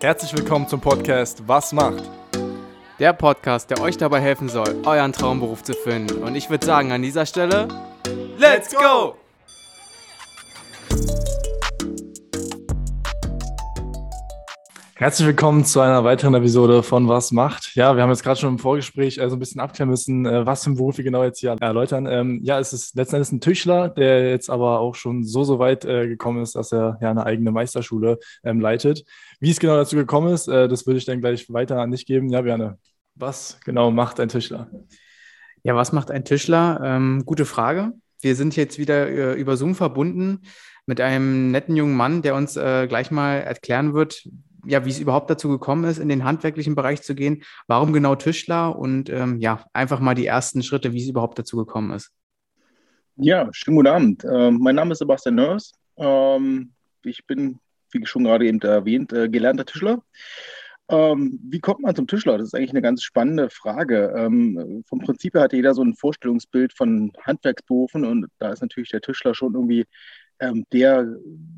Herzlich willkommen zum Podcast Was macht? Der Podcast, der euch dabei helfen soll, euren Traumberuf zu finden. Und ich würde sagen, an dieser Stelle, Let's go! Herzlich willkommen zu einer weiteren Episode von Was macht. Ja, wir haben jetzt gerade schon im Vorgespräch äh, so ein bisschen abklären müssen, äh, was für einen Beruf wir genau jetzt hier erläutern. Ähm, ja, es ist letzten Endes ein Tischler, der jetzt aber auch schon so, so weit äh, gekommen ist, dass er ja eine eigene Meisterschule ähm, leitet. Wie es genau dazu gekommen ist, äh, das würde ich dann gleich weiter an dich geben. Ja, Björn, was genau macht ein Tischler? Ja, was macht ein Tischler? Ähm, gute Frage. Wir sind jetzt wieder äh, über Zoom verbunden mit einem netten jungen Mann, der uns äh, gleich mal erklären wird, ja, wie es überhaupt dazu gekommen ist, in den handwerklichen Bereich zu gehen. Warum genau Tischler und ähm, ja, einfach mal die ersten Schritte, wie es überhaupt dazu gekommen ist. Ja, schönen guten Abend. Äh, mein Name ist Sebastian Nörs. Ähm, ich bin, wie schon gerade eben erwähnt, äh, gelernter Tischler. Ähm, wie kommt man zum Tischler? Das ist eigentlich eine ganz spannende Frage. Ähm, vom Prinzip her hat jeder so ein Vorstellungsbild von Handwerksberufen und da ist natürlich der Tischler schon irgendwie der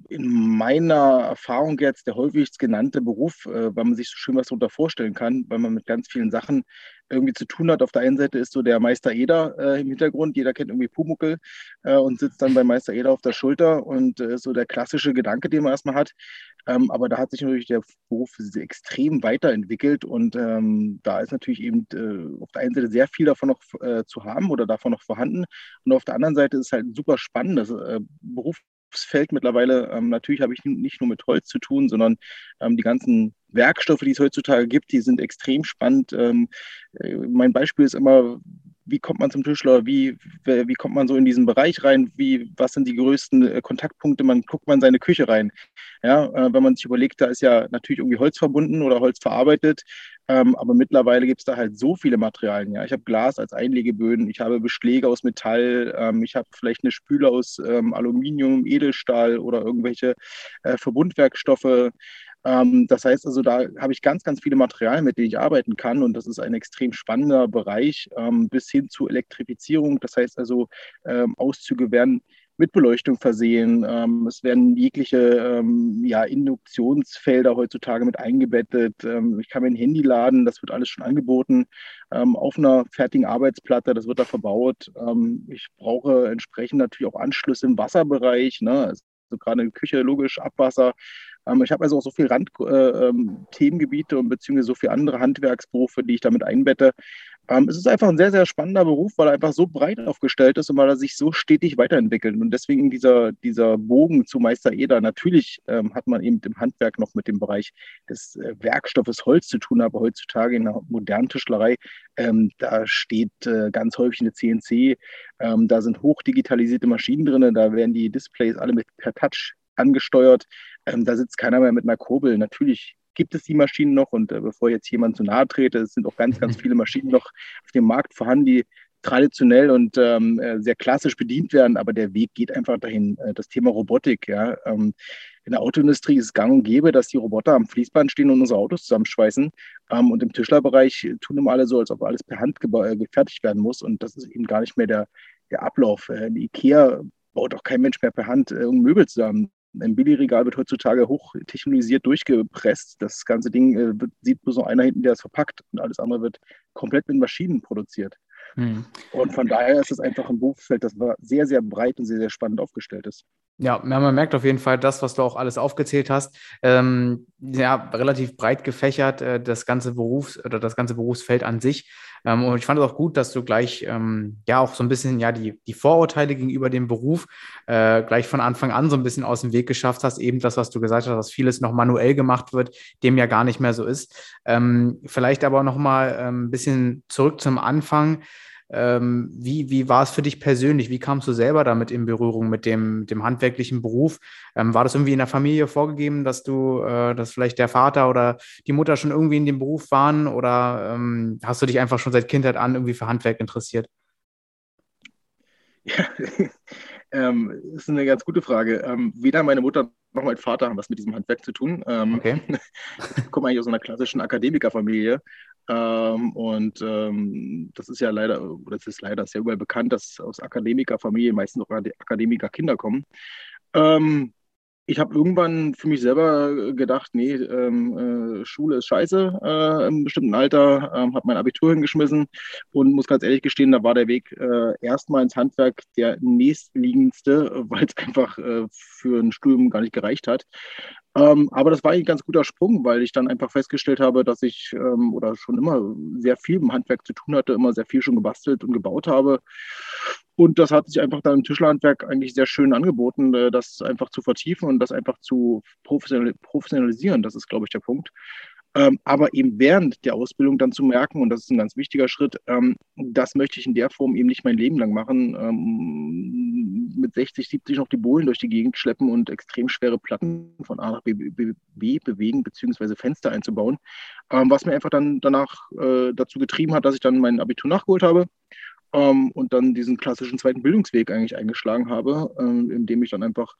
in meiner Erfahrung jetzt der häufigst genannte Beruf, äh, weil man sich so schön was darunter vorstellen kann, weil man mit ganz vielen Sachen irgendwie zu tun hat. Auf der einen Seite ist so der Meister Eder äh, im Hintergrund, jeder kennt irgendwie Pumuckel äh, und sitzt dann bei Meister Eder auf der Schulter und äh, so der klassische Gedanke, den man erstmal hat. Ähm, aber da hat sich natürlich der Beruf extrem weiterentwickelt und ähm, da ist natürlich eben äh, auf der einen Seite sehr viel davon noch äh, zu haben oder davon noch vorhanden und auf der anderen Seite ist es halt ein super spannendes äh, Beruf Berufsfeld mittlerweile. Ähm, natürlich habe ich nicht nur mit Holz zu tun, sondern ähm, die ganzen Werkstoffe, die es heutzutage gibt, die sind extrem spannend. Ähm, äh, mein Beispiel ist immer, wie kommt man zum Tischler, wie, wie kommt man so in diesen Bereich rein, wie, was sind die größten äh, Kontaktpunkte, man guckt man seine Küche rein. Ja, äh, wenn man sich überlegt, da ist ja natürlich irgendwie Holz verbunden oder Holz verarbeitet, ähm, aber mittlerweile gibt es da halt so viele Materialien. Ja, ich habe Glas als Einlegeböden, ich habe Beschläge aus Metall, ähm, ich habe vielleicht eine Spüle aus ähm, Aluminium, Edelstahl oder irgendwelche äh, Verbundwerkstoffe. Ähm, das heißt also, da habe ich ganz, ganz viele Materialien, mit denen ich arbeiten kann und das ist ein extrem spannender Bereich ähm, bis hin zu Elektrifizierung. Das heißt also, ähm, Auszüge werden mit Beleuchtung versehen. Ähm, es werden jegliche ähm, ja, Induktionsfelder heutzutage mit eingebettet. Ähm, ich kann mir ein Handy laden, das wird alles schon angeboten auf einer fertigen Arbeitsplatte, das wird da verbaut. Ich brauche entsprechend natürlich auch Anschlüsse im Wasserbereich. Ne? Also gerade in der Küche, logisch, Abwasser. Ähm, ich habe also auch so viele Randthemengebiete äh, ähm, und beziehungsweise so viele andere Handwerksberufe, die ich damit einbette. Ähm, es ist einfach ein sehr, sehr spannender Beruf, weil er einfach so breit aufgestellt ist und weil er sich so stetig weiterentwickelt. Und deswegen dieser, dieser Bogen zu Meister Eder. Natürlich hat man eben im Handwerk noch mit dem Bereich des äh, Werkstoffes Holz zu tun, aber heutzutage in der modernen Tischlerei, da steht äh, ganz häufig eine CNC, da sind hochdigitalisierte Maschinen drin, da werden die Displays alle mit per Touch angesteuert. Ähm, da sitzt keiner mehr mit einer Kurbel. Natürlich gibt es die Maschinen noch und äh, bevor jetzt jemand zu nahe trete, es sind auch ganz, ganz viele Maschinen noch auf dem Markt vorhanden, die traditionell und ähm, äh, sehr klassisch bedient werden, aber der Weg geht einfach dahin. Äh, das Thema Robotik, ja. Ähm, in der Autoindustrie ist es gang und gäbe, dass die Roboter am Fließband stehen und unsere Autos zusammenschweißen. Ähm, und im Tischlerbereich tun immer alle so, als ob alles per Hand äh, gefertigt werden muss. Und das ist eben gar nicht mehr der, der Ablauf. Äh, die IKEA baut auch kein Mensch mehr per Hand äh, Möbel zusammen ein Billigregal wird heutzutage hochtechnologisiert durchgepresst. Das ganze Ding äh, sieht bloß noch einer hinten, der es verpackt und alles andere wird komplett mit Maschinen produziert. Hm. Und von daher ist es einfach ein Berufsfeld, das sehr, sehr breit und sehr, sehr spannend aufgestellt ist. Ja, man merkt auf jeden Fall das, was du auch alles aufgezählt hast. Ähm, ja, relativ breit gefächert, äh, das ganze Berufs- oder das ganze Berufsfeld an sich. Ähm, und ich fand es auch gut, dass du gleich ähm, ja auch so ein bisschen ja die, die Vorurteile gegenüber dem Beruf äh, gleich von Anfang an so ein bisschen aus dem Weg geschafft hast. Eben das, was du gesagt hast, dass vieles noch manuell gemacht wird, dem ja gar nicht mehr so ist. Ähm, vielleicht aber noch mal ähm, ein bisschen zurück zum Anfang. Ähm, wie, wie war es für dich persönlich? Wie kamst du selber damit in Berührung mit dem, dem handwerklichen Beruf? Ähm, war das irgendwie in der Familie vorgegeben, dass du, äh, dass vielleicht der Vater oder die Mutter schon irgendwie in dem Beruf waren? Oder ähm, hast du dich einfach schon seit Kindheit an irgendwie für Handwerk interessiert? Ja, ähm, ist eine ganz gute Frage. Ähm, weder meine Mutter noch mein Vater haben was mit diesem Handwerk zu tun. Ähm, okay. ich komme eigentlich aus einer klassischen Akademikerfamilie. Ähm, und ähm, das ist ja leider, das ist leider sehr überall bekannt, dass aus Akademikerfamilien meistens auch Akademikerkinder kommen. Ähm, ich habe irgendwann für mich selber gedacht, nee, ähm, äh, Schule ist scheiße äh, im bestimmten Alter, ähm, habe mein Abitur hingeschmissen und muss ganz ehrlich gestehen, da war der Weg äh, erstmal ins Handwerk der nächstliegendste, weil es einfach äh, für ein Studium gar nicht gereicht hat. Ähm, aber das war eigentlich ein ganz guter Sprung, weil ich dann einfach festgestellt habe, dass ich ähm, oder schon immer sehr viel im Handwerk zu tun hatte, immer sehr viel schon gebastelt und gebaut habe. Und das hat sich einfach dann im Tischlerhandwerk eigentlich sehr schön angeboten, äh, das einfach zu vertiefen und das einfach zu professionalisieren. Das ist, glaube ich, der Punkt. Ähm, aber eben während der Ausbildung dann zu merken, und das ist ein ganz wichtiger Schritt, ähm, das möchte ich in der Form eben nicht mein Leben lang machen, ähm, mit 60, 70 noch die Bohlen durch die Gegend schleppen und extrem schwere Platten von A nach B, B, B bewegen, beziehungsweise Fenster einzubauen, ähm, was mir einfach dann danach äh, dazu getrieben hat, dass ich dann mein Abitur nachgeholt habe ähm, und dann diesen klassischen zweiten Bildungsweg eigentlich eingeschlagen habe, ähm, indem ich dann einfach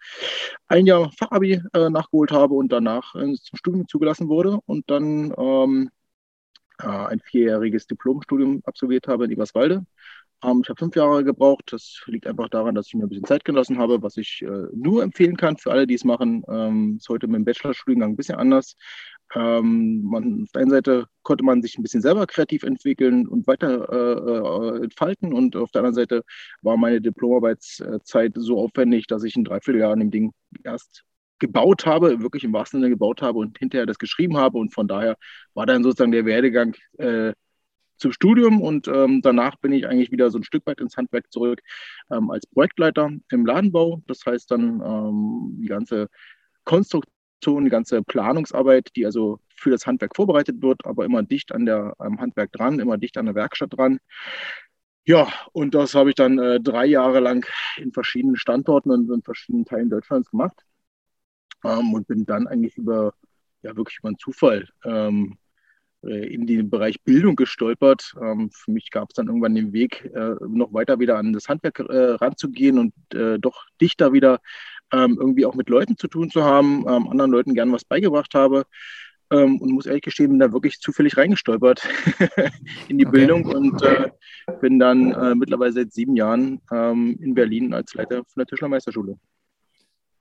ein Jahr Fachabi äh, nachgeholt habe und danach äh, zum Studium zugelassen wurde und dann ähm, äh, ein vierjähriges Diplomstudium absolviert habe in Eberswalde. Ähm, ich habe fünf Jahre gebraucht. Das liegt einfach daran, dass ich mir ein bisschen Zeit gelassen habe, was ich äh, nur empfehlen kann für alle, die es machen. Ähm, ist heute mit dem Bachelorstudiengang ein bisschen anders. Ähm, man, auf der einen Seite konnte man sich ein bisschen selber kreativ entwickeln und weiter äh, äh, entfalten und auf der anderen Seite war meine Diplomarbeitszeit so aufwendig, dass ich ein Dreivierteljahr an dem Ding erst gebaut habe, wirklich im wahrsten Sinne gebaut habe und hinterher das geschrieben habe und von daher war dann sozusagen der Werdegang äh, zum Studium und ähm, danach bin ich eigentlich wieder so ein Stück weit ins Handwerk zurück ähm, als Projektleiter im Ladenbau. Das heißt dann ähm, die ganze Konstruktion die ganze Planungsarbeit, die also für das Handwerk vorbereitet wird, aber immer dicht an der, am Handwerk dran, immer dicht an der Werkstatt dran. Ja, und das habe ich dann äh, drei Jahre lang in verschiedenen Standorten und in verschiedenen Teilen Deutschlands gemacht ähm, und bin dann eigentlich über, ja, wirklich über einen Zufall ähm, äh, in den Bereich Bildung gestolpert. Ähm, für mich gab es dann irgendwann den Weg, äh, noch weiter wieder an das Handwerk äh, ranzugehen und doch dichter wieder ähm, irgendwie auch mit Leuten zu tun zu haben, ähm, anderen Leuten gern was beigebracht habe. Ähm, und muss ehrlich gestehen, bin da wirklich zufällig reingestolpert in die okay. Bildung und äh, bin dann äh, mittlerweile seit sieben Jahren ähm, in Berlin als Leiter von der Tischlermeisterschule.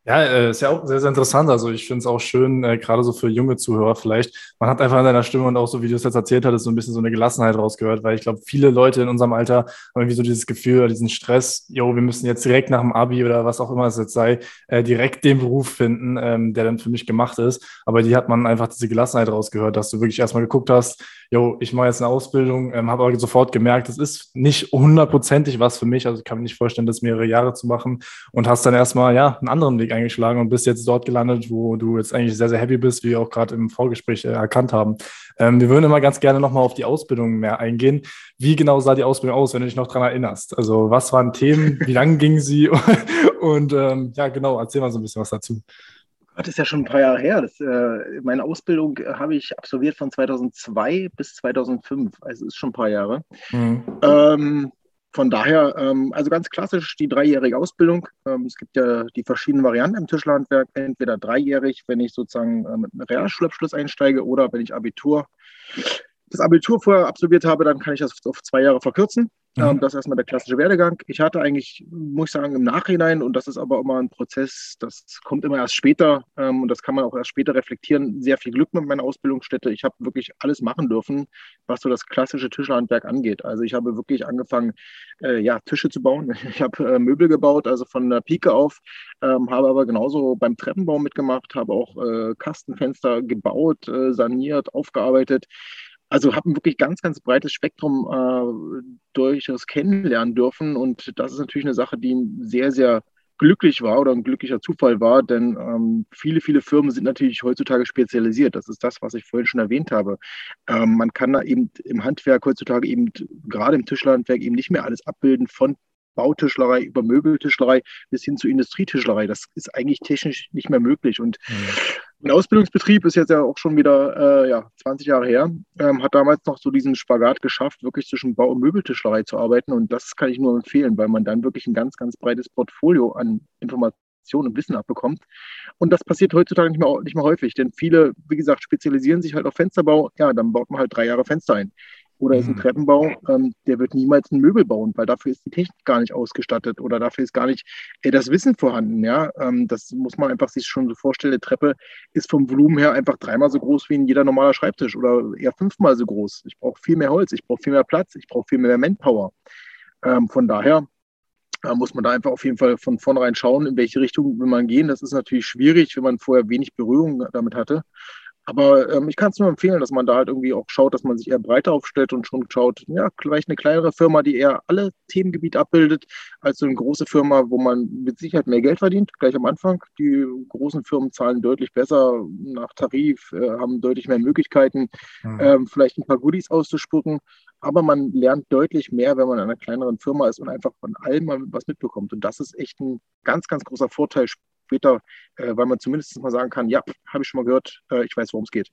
Ja, äh, ist ja auch sehr, sehr interessant. Also ich finde es auch schön, äh, gerade so für junge Zuhörer vielleicht. Man hat einfach in deiner Stimme und auch so, wie du es jetzt erzählt hattest, so ein bisschen so eine Gelassenheit rausgehört, weil ich glaube, viele Leute in unserem Alter haben irgendwie so dieses Gefühl oder diesen Stress, jo, wir müssen jetzt direkt nach dem Abi oder was auch immer es jetzt sei, äh, direkt den Beruf finden, ähm, der dann für mich gemacht ist. Aber die hat man einfach diese Gelassenheit rausgehört, dass du wirklich erstmal geguckt hast, jo, ich mache jetzt eine Ausbildung, ähm, habe aber sofort gemerkt, das ist nicht hundertprozentig was für mich. Also ich kann mir nicht vorstellen, das mehrere Jahre zu machen und hast dann erstmal ja einen anderen Weg eingeschlagen und bist jetzt dort gelandet, wo du jetzt eigentlich sehr, sehr happy bist, wie wir auch gerade im Vorgespräch äh, erkannt haben. Ähm, wir würden immer ganz gerne nochmal auf die Ausbildung mehr eingehen. Wie genau sah die Ausbildung aus, wenn du dich noch daran erinnerst? Also was waren Themen, wie lang ging sie? und ähm, ja, genau, erzähl mal so ein bisschen was dazu. Das ist ja schon ein paar Jahre her. Das, äh, meine Ausbildung äh, habe ich absolviert von 2002 bis 2005. Also ist schon ein paar Jahre. Mhm. Ähm, von daher, ähm, also ganz klassisch die dreijährige Ausbildung. Ähm, es gibt ja die verschiedenen Varianten im Tischlerhandwerk. Entweder dreijährig, wenn ich sozusagen äh, mit einem Realschulabschluss einsteige, oder wenn ich Abitur, das Abitur vorher absolviert habe, dann kann ich das auf zwei Jahre verkürzen. Ähm, mhm. das ist erstmal der klassische Werdegang. Ich hatte eigentlich, muss ich sagen, im Nachhinein, und das ist aber immer ein Prozess, das kommt immer erst später ähm, und das kann man auch erst später reflektieren, sehr viel Glück mit meiner Ausbildungsstätte. Ich habe wirklich alles machen dürfen, was so das klassische Tischlerhandwerk angeht. Also ich habe wirklich angefangen, äh, ja, Tische zu bauen. Ich habe äh, Möbel gebaut, also von der Pike auf, ähm, habe aber genauso beim Treppenbau mitgemacht, habe auch äh, Kastenfenster gebaut, äh, saniert, aufgearbeitet also habe ein wirklich ganz, ganz breites Spektrum äh, durchaus kennenlernen dürfen. Und das ist natürlich eine Sache, die sehr, sehr glücklich war oder ein glücklicher Zufall war, denn ähm, viele, viele Firmen sind natürlich heutzutage spezialisiert. Das ist das, was ich vorhin schon erwähnt habe. Ähm, man kann da eben im Handwerk heutzutage eben, gerade im Tischlerhandwerk, eben nicht mehr alles abbilden von Bautischlerei über Möbeltischlerei bis hin zu Industrietischlerei. Das ist eigentlich technisch nicht mehr möglich. Und mhm. Ein Ausbildungsbetrieb ist jetzt ja auch schon wieder äh, ja, 20 Jahre her, ähm, hat damals noch so diesen Spagat geschafft, wirklich zwischen Bau- und Möbeltischlerei zu arbeiten. Und das kann ich nur empfehlen, weil man dann wirklich ein ganz, ganz breites Portfolio an Informationen und Wissen abbekommt. Und das passiert heutzutage nicht mehr, nicht mehr häufig, denn viele, wie gesagt, spezialisieren sich halt auf Fensterbau. Ja, dann baut man halt drei Jahre Fenster ein oder ist ein mhm. Treppenbau, ähm, der wird niemals ein Möbel bauen, weil dafür ist die Technik gar nicht ausgestattet oder dafür ist gar nicht äh, das Wissen vorhanden. Ja? Ähm, das muss man einfach sich schon so vorstellen. Die Treppe ist vom Volumen her einfach dreimal so groß wie ein jeder normaler Schreibtisch oder eher fünfmal so groß. Ich brauche viel mehr Holz, ich brauche viel mehr Platz, ich brauche viel mehr Manpower. Ähm, von daher da muss man da einfach auf jeden Fall von vornherein schauen, in welche Richtung will man gehen. Das ist natürlich schwierig, wenn man vorher wenig Berührung damit hatte. Aber ähm, ich kann es nur empfehlen, dass man da halt irgendwie auch schaut, dass man sich eher breiter aufstellt und schon schaut, ja, vielleicht eine kleinere Firma, die eher alle Themengebiete abbildet, als so eine große Firma, wo man mit Sicherheit mehr Geld verdient, gleich am Anfang. Die großen Firmen zahlen deutlich besser nach Tarif, äh, haben deutlich mehr Möglichkeiten, mhm. ähm, vielleicht ein paar Goodies auszuspucken. Aber man lernt deutlich mehr, wenn man in einer kleineren Firma ist und einfach von allem mal was mitbekommt. Und das ist echt ein ganz, ganz großer Vorteil später, äh, weil man zumindest mal sagen kann, ja, habe ich schon mal gehört, äh, ich weiß, worum es geht.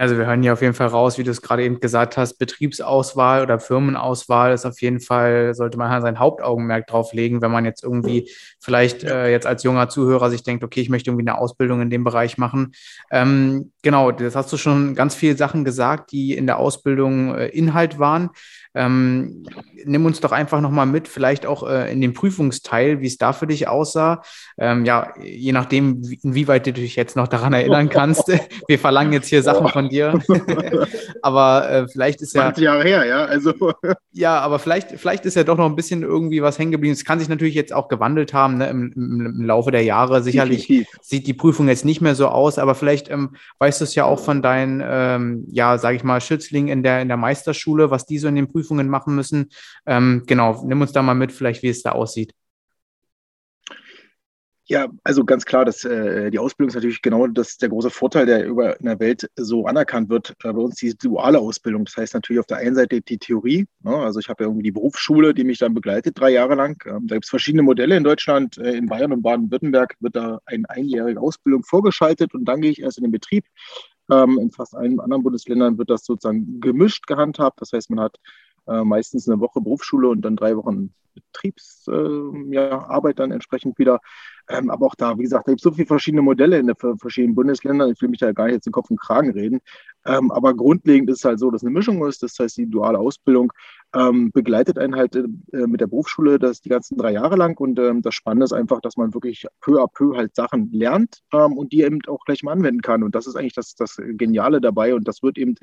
Also wir hören hier auf jeden Fall raus, wie du es gerade eben gesagt hast, Betriebsauswahl oder Firmenauswahl ist auf jeden Fall, sollte man halt sein Hauptaugenmerk drauf legen, wenn man jetzt irgendwie vielleicht äh, jetzt als junger Zuhörer sich denkt, okay, ich möchte irgendwie eine Ausbildung in dem Bereich machen. Ähm, genau, das hast du schon ganz viele Sachen gesagt, die in der Ausbildung äh, Inhalt waren. Ähm, nimm uns doch einfach nochmal mit, vielleicht auch äh, in den Prüfungsteil, wie es da für dich aussah. Ähm, ja, je nachdem, inwieweit du dich jetzt noch daran erinnern kannst. Wir verlangen jetzt hier Sachen von dir. aber äh, vielleicht ist ja. 20 Jahre her, ja. Also. ja, aber vielleicht, vielleicht ist ja doch noch ein bisschen irgendwie was hängen geblieben. Es kann sich natürlich jetzt auch gewandelt haben ne, im, im, Laufe der Jahre. Sicherlich Definitiv. sieht die Prüfung jetzt nicht mehr so aus, aber vielleicht ähm, weißt du es ja auch von deinen, ähm, ja, sage ich mal, Schützlingen in der, in der Meisterschule, was die so in den Prüfungen Prüfungen machen müssen. Ähm, genau, nimm uns da mal mit, vielleicht, wie es da aussieht. Ja, also ganz klar, dass äh, die Ausbildung ist natürlich genau das der große Vorteil, der über in der Welt so anerkannt wird. Äh, bei uns die duale Ausbildung. Das heißt natürlich auf der einen Seite die Theorie. Ne? Also ich habe ja irgendwie die Berufsschule, die mich dann begleitet drei Jahre lang. Ähm, da gibt es verschiedene Modelle in Deutschland. Äh, in Bayern und Baden-Württemberg wird da eine einjährige Ausbildung vorgeschaltet und dann gehe ich erst in den Betrieb. Ähm, in fast allen anderen Bundesländern wird das sozusagen gemischt gehandhabt. Das heißt, man hat äh, meistens eine Woche Berufsschule und dann drei Wochen Betriebsarbeit äh, dann entsprechend wieder. Ähm, aber auch da, wie gesagt, da gibt es so viele verschiedene Modelle in den verschiedenen Bundesländern. Ich will mich da gar nicht jetzt in Kopf und Kragen reden. Ähm, aber grundlegend ist es halt so, dass eine Mischung ist. Das heißt, die duale Ausbildung ähm, begleitet einen halt äh, mit der Berufsschule das die ganzen drei Jahre lang. Und ähm, das Spannende ist einfach, dass man wirklich peu à peu halt Sachen lernt ähm, und die eben auch gleich mal anwenden kann. Und das ist eigentlich das, das Geniale dabei. Und das wird eben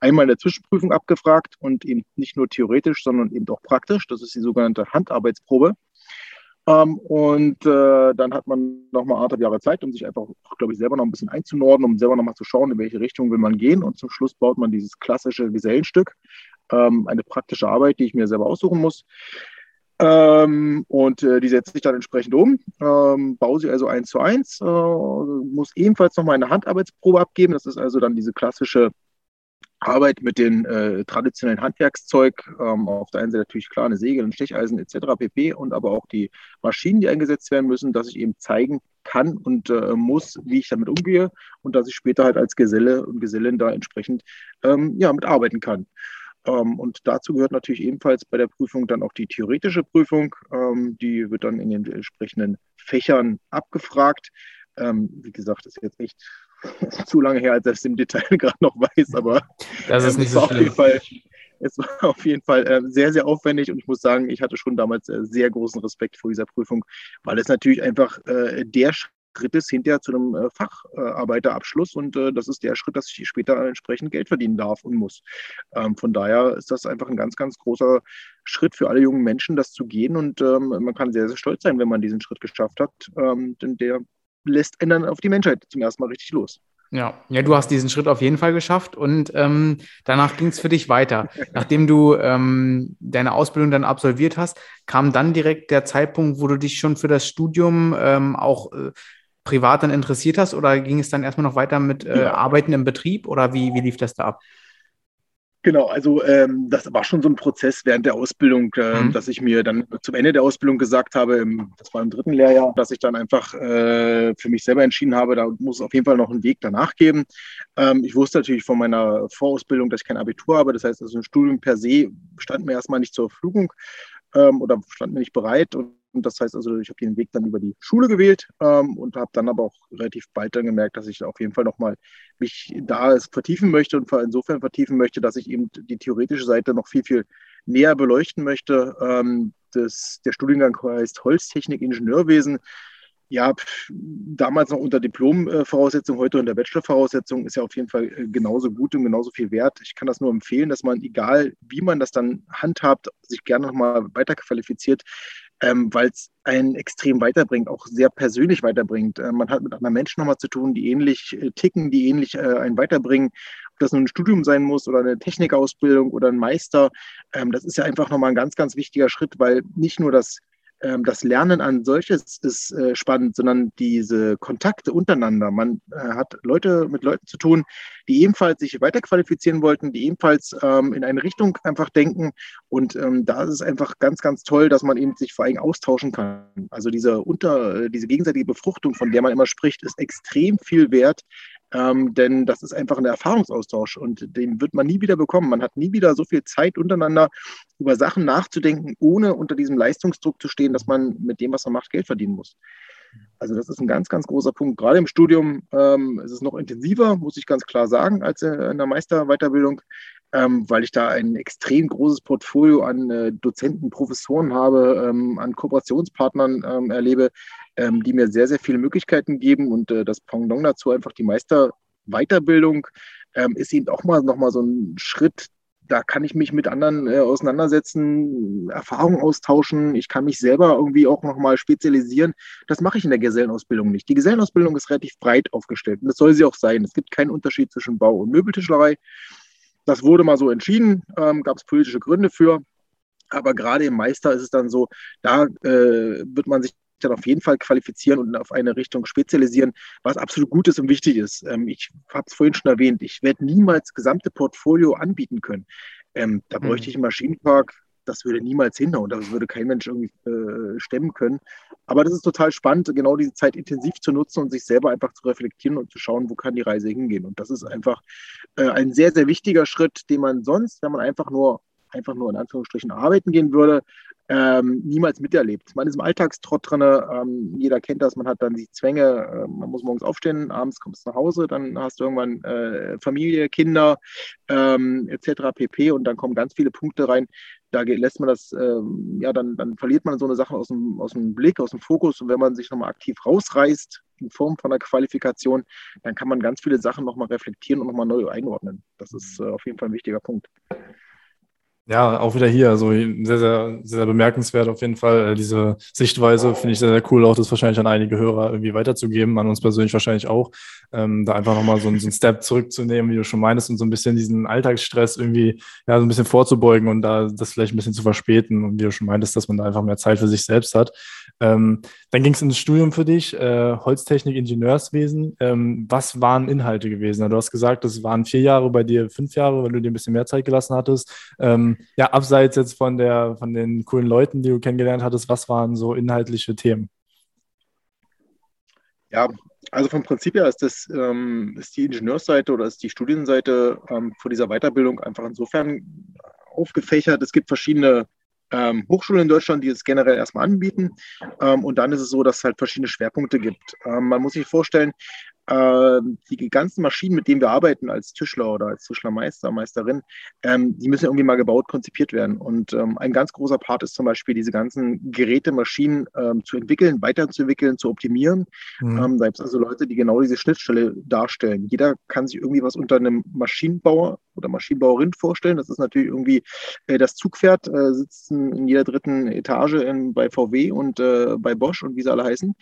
einmal in der Zwischenprüfung abgefragt und eben nicht nur theoretisch, sondern eben auch praktisch. Das ist die sogenannte Handarbeitsprobe. Ähm, und äh, dann hat man nochmal anderthalb Jahre Zeit, um sich einfach, glaube ich, selber noch ein bisschen einzunorden, um selber nochmal zu schauen, in welche Richtung will man gehen. Und zum Schluss baut man dieses klassische Gesellenstück, ähm, eine praktische Arbeit, die ich mir selber aussuchen muss. Ähm, und äh, die setze ich dann entsprechend um, ähm, baue sie also eins zu eins, äh, muss ebenfalls nochmal eine Handarbeitsprobe abgeben. Das ist also dann diese klassische Arbeit mit den äh, traditionellen Handwerkszeug, ähm, auf der einen Seite natürlich klar eine Säge, ein Stecheisen etc. pp. und aber auch die Maschinen, die eingesetzt werden müssen, dass ich eben zeigen kann und äh, muss, wie ich damit umgehe und dass ich später halt als Geselle und Gesellin da entsprechend ähm, ja, mitarbeiten kann. Ähm, und dazu gehört natürlich ebenfalls bei der Prüfung dann auch die theoretische Prüfung. Ähm, die wird dann in den entsprechenden Fächern abgefragt. Ähm, wie gesagt, ist jetzt echt zu lange her, als ich es im Detail gerade noch weiß, aber das ist nicht so auf jeden Fall, es war auf jeden Fall äh, sehr, sehr aufwendig und ich muss sagen, ich hatte schon damals äh, sehr großen Respekt vor dieser Prüfung, weil es natürlich einfach äh, der Schritt ist hinterher zu einem äh, Facharbeiterabschluss und äh, das ist der Schritt, dass ich später entsprechend Geld verdienen darf und muss. Ähm, von daher ist das einfach ein ganz, ganz großer Schritt für alle jungen Menschen, das zu gehen und ähm, man kann sehr, sehr stolz sein, wenn man diesen Schritt geschafft hat, ähm, denn der lässt dann auf die Menschheit zum ersten Mal richtig los. Ja, ja, du hast diesen Schritt auf jeden Fall geschafft und ähm, danach ging es für dich weiter. Nachdem du ähm, deine Ausbildung dann absolviert hast, kam dann direkt der Zeitpunkt, wo du dich schon für das Studium ähm, auch äh, privat dann interessiert hast oder ging es dann erstmal noch weiter mit äh, ja. Arbeiten im Betrieb oder wie, wie lief das da ab? Genau, also ähm, das war schon so ein Prozess während der Ausbildung, äh, mhm. dass ich mir dann zum Ende der Ausbildung gesagt habe, im, das war im dritten Lehrjahr, dass ich dann einfach äh, für mich selber entschieden habe, da muss es auf jeden Fall noch einen Weg danach geben. Ähm, ich wusste natürlich von meiner Vorausbildung, dass ich kein Abitur habe, das heißt, also ein Studium per se stand mir erstmal nicht zur Verfügung ähm, oder stand mir nicht bereit. Und das heißt also, ich habe den Weg dann über die Schule gewählt ähm, und habe dann aber auch relativ bald dann gemerkt, dass ich auf jeden Fall nochmal mich da vertiefen möchte und insofern vertiefen möchte, dass ich eben die theoretische Seite noch viel, viel näher beleuchten möchte. Ähm, das, der Studiengang heißt Holztechnik Ingenieurwesen ja, damals noch unter Diplom-Voraussetzung, heute unter Bachelor-Voraussetzung, ist ja auf jeden Fall äh, genauso gut und genauso viel wert. Ich kann das nur empfehlen, dass man, egal wie man das dann handhabt, sich gerne nochmal weiterqualifiziert, ähm, weil es einen extrem weiterbringt, auch sehr persönlich weiterbringt. Äh, man hat mit anderen Menschen nochmal zu tun, die ähnlich äh, ticken, die ähnlich äh, einen weiterbringen. Ob das nun ein Studium sein muss oder eine Technikausbildung oder ein Meister, ähm, das ist ja einfach nochmal ein ganz, ganz wichtiger Schritt, weil nicht nur das ähm, das Lernen an solches ist äh, spannend, sondern diese Kontakte untereinander. Man äh, hat Leute mit Leuten zu tun, die ebenfalls sich weiterqualifizieren wollten, die ebenfalls ähm, in eine Richtung einfach denken. Und ähm, da ist es einfach ganz, ganz toll, dass man eben sich vor allem austauschen kann. Also diese, unter, diese gegenseitige Befruchtung, von der man immer spricht, ist extrem viel wert. Ähm, denn das ist einfach ein Erfahrungsaustausch und den wird man nie wieder bekommen. Man hat nie wieder so viel Zeit untereinander, über Sachen nachzudenken, ohne unter diesem Leistungsdruck zu stehen, dass man mit dem, was man macht, Geld verdienen muss. Also das ist ein ganz, ganz großer Punkt. Gerade im Studium ähm, ist es noch intensiver, muss ich ganz klar sagen, als in der Meisterweiterbildung, ähm, weil ich da ein extrem großes Portfolio an äh, Dozenten, Professoren habe, ähm, an Kooperationspartnern ähm, erlebe, ähm, die mir sehr, sehr viele Möglichkeiten geben. Und äh, das Pendant dazu einfach die Meisterweiterbildung ähm, ist eben auch mal nochmal so ein Schritt, da kann ich mich mit anderen äh, auseinandersetzen, Erfahrungen austauschen. Ich kann mich selber irgendwie auch nochmal spezialisieren. Das mache ich in der Gesellenausbildung nicht. Die Gesellenausbildung ist relativ breit aufgestellt und das soll sie auch sein. Es gibt keinen Unterschied zwischen Bau- und Möbeltischlerei. Das wurde mal so entschieden, ähm, gab es politische Gründe für. Aber gerade im Meister ist es dann so, da äh, wird man sich dann auf jeden Fall qualifizieren und auf eine Richtung spezialisieren, was absolut gut ist und wichtig ist. Ähm, ich habe es vorhin schon erwähnt, ich werde niemals gesamte Portfolio anbieten können. Ähm, da mhm. bräuchte ich einen Maschinenpark, das würde niemals hinhauen, das würde kein Mensch irgendwie äh, stemmen können. Aber das ist total spannend, genau diese Zeit intensiv zu nutzen und sich selber einfach zu reflektieren und zu schauen, wo kann die Reise hingehen. Und das ist einfach äh, ein sehr, sehr wichtiger Schritt, den man sonst, wenn man einfach nur einfach nur in Anführungsstrichen arbeiten gehen würde, ähm, niemals miterlebt. Man ist im Alltagstrott drin, ähm, jeder kennt das, man hat dann die Zwänge, äh, man muss morgens aufstehen, abends kommst du nach Hause, dann hast du irgendwann äh, Familie, Kinder ähm, etc. pp. Und dann kommen ganz viele Punkte rein, da lässt man das, ähm, ja, dann, dann verliert man so eine Sache aus dem, aus dem Blick, aus dem Fokus. Und wenn man sich nochmal aktiv rausreißt in Form von einer Qualifikation, dann kann man ganz viele Sachen nochmal reflektieren und nochmal neu einordnen. Das ist äh, auf jeden Fall ein wichtiger Punkt. Ja, auch wieder hier. Also sehr, sehr, sehr bemerkenswert auf jeden Fall. Äh, diese Sichtweise finde ich sehr, sehr cool, auch das wahrscheinlich an einige Hörer irgendwie weiterzugeben, an uns persönlich wahrscheinlich auch. Ähm, da einfach nochmal so, so einen Step zurückzunehmen, wie du schon meinst, und so ein bisschen diesen Alltagsstress irgendwie ja, so ein bisschen vorzubeugen und da das vielleicht ein bisschen zu verspäten. Und wie du schon meintest, dass man da einfach mehr Zeit für sich selbst hat. Ähm, dann ging es ins Studium für dich, äh, Holztechnik, Ingenieurswesen. Ähm, was waren Inhalte gewesen? Du hast gesagt, das waren vier Jahre, bei dir fünf Jahre, weil du dir ein bisschen mehr Zeit gelassen hattest. Ähm, ja, abseits jetzt von, der, von den coolen Leuten, die du kennengelernt hattest, was waren so inhaltliche Themen? Ja, also vom Prinzip her ist das ähm, ist die Ingenieursseite oder ist die Studienseite ähm, vor dieser Weiterbildung einfach insofern aufgefächert. Es gibt verschiedene ähm, Hochschulen in Deutschland, die es generell erstmal anbieten. Ähm, und dann ist es so, dass es halt verschiedene Schwerpunkte gibt. Ähm, man muss sich vorstellen, äh, die ganzen Maschinen, mit denen wir arbeiten als Tischler oder als Tischlermeister, Meisterin, ähm, die müssen irgendwie mal gebaut, konzipiert werden. Und ähm, ein ganz großer Part ist zum Beispiel, diese ganzen Geräte, Maschinen ähm, zu entwickeln, weiterzuentwickeln, zu optimieren. Mhm. Ähm, da gibt es also Leute, die genau diese Schnittstelle darstellen. Jeder kann sich irgendwie was unter einem Maschinenbauer oder Maschinenbauerin vorstellen. Das ist natürlich irgendwie äh, das Zugpferd, äh, sitzen in jeder dritten Etage in, bei VW und äh, bei Bosch und wie sie alle heißen.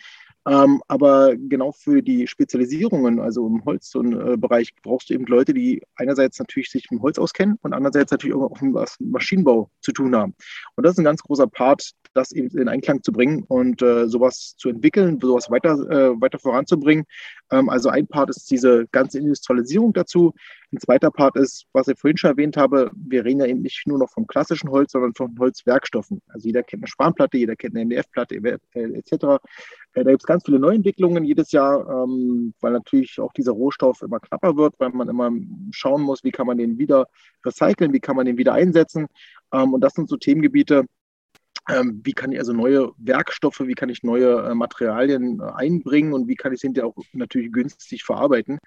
Ähm, aber genau für die Spezialisierungen, also im Holzbereich, äh, brauchst du eben Leute, die einerseits natürlich sich mit Holz auskennen und andererseits natürlich auch was mit Maschinenbau zu tun haben. Und das ist ein ganz großer Part, das eben in Einklang zu bringen und äh, sowas zu entwickeln, sowas weiter, äh, weiter voranzubringen. Ähm, also ein Part ist diese ganze Industrialisierung dazu. Ein zweiter Part ist, was ich vorhin schon erwähnt habe, wir reden ja eben nicht nur noch vom klassischen Holz, sondern von Holzwerkstoffen. Also jeder kennt eine Spanplatte, jeder kennt eine MDF-Platte etc. Äh, da gibt es ganz viele Neuentwicklungen jedes Jahr, ähm, weil natürlich auch dieser Rohstoff immer knapper wird, weil man immer schauen muss, wie kann man den wieder recyceln, wie kann man den wieder einsetzen. Ähm, und das sind so Themengebiete, ähm, wie kann ich also neue Werkstoffe, wie kann ich neue äh, Materialien äh, einbringen und wie kann ich sie hinterher auch natürlich günstig verarbeiten.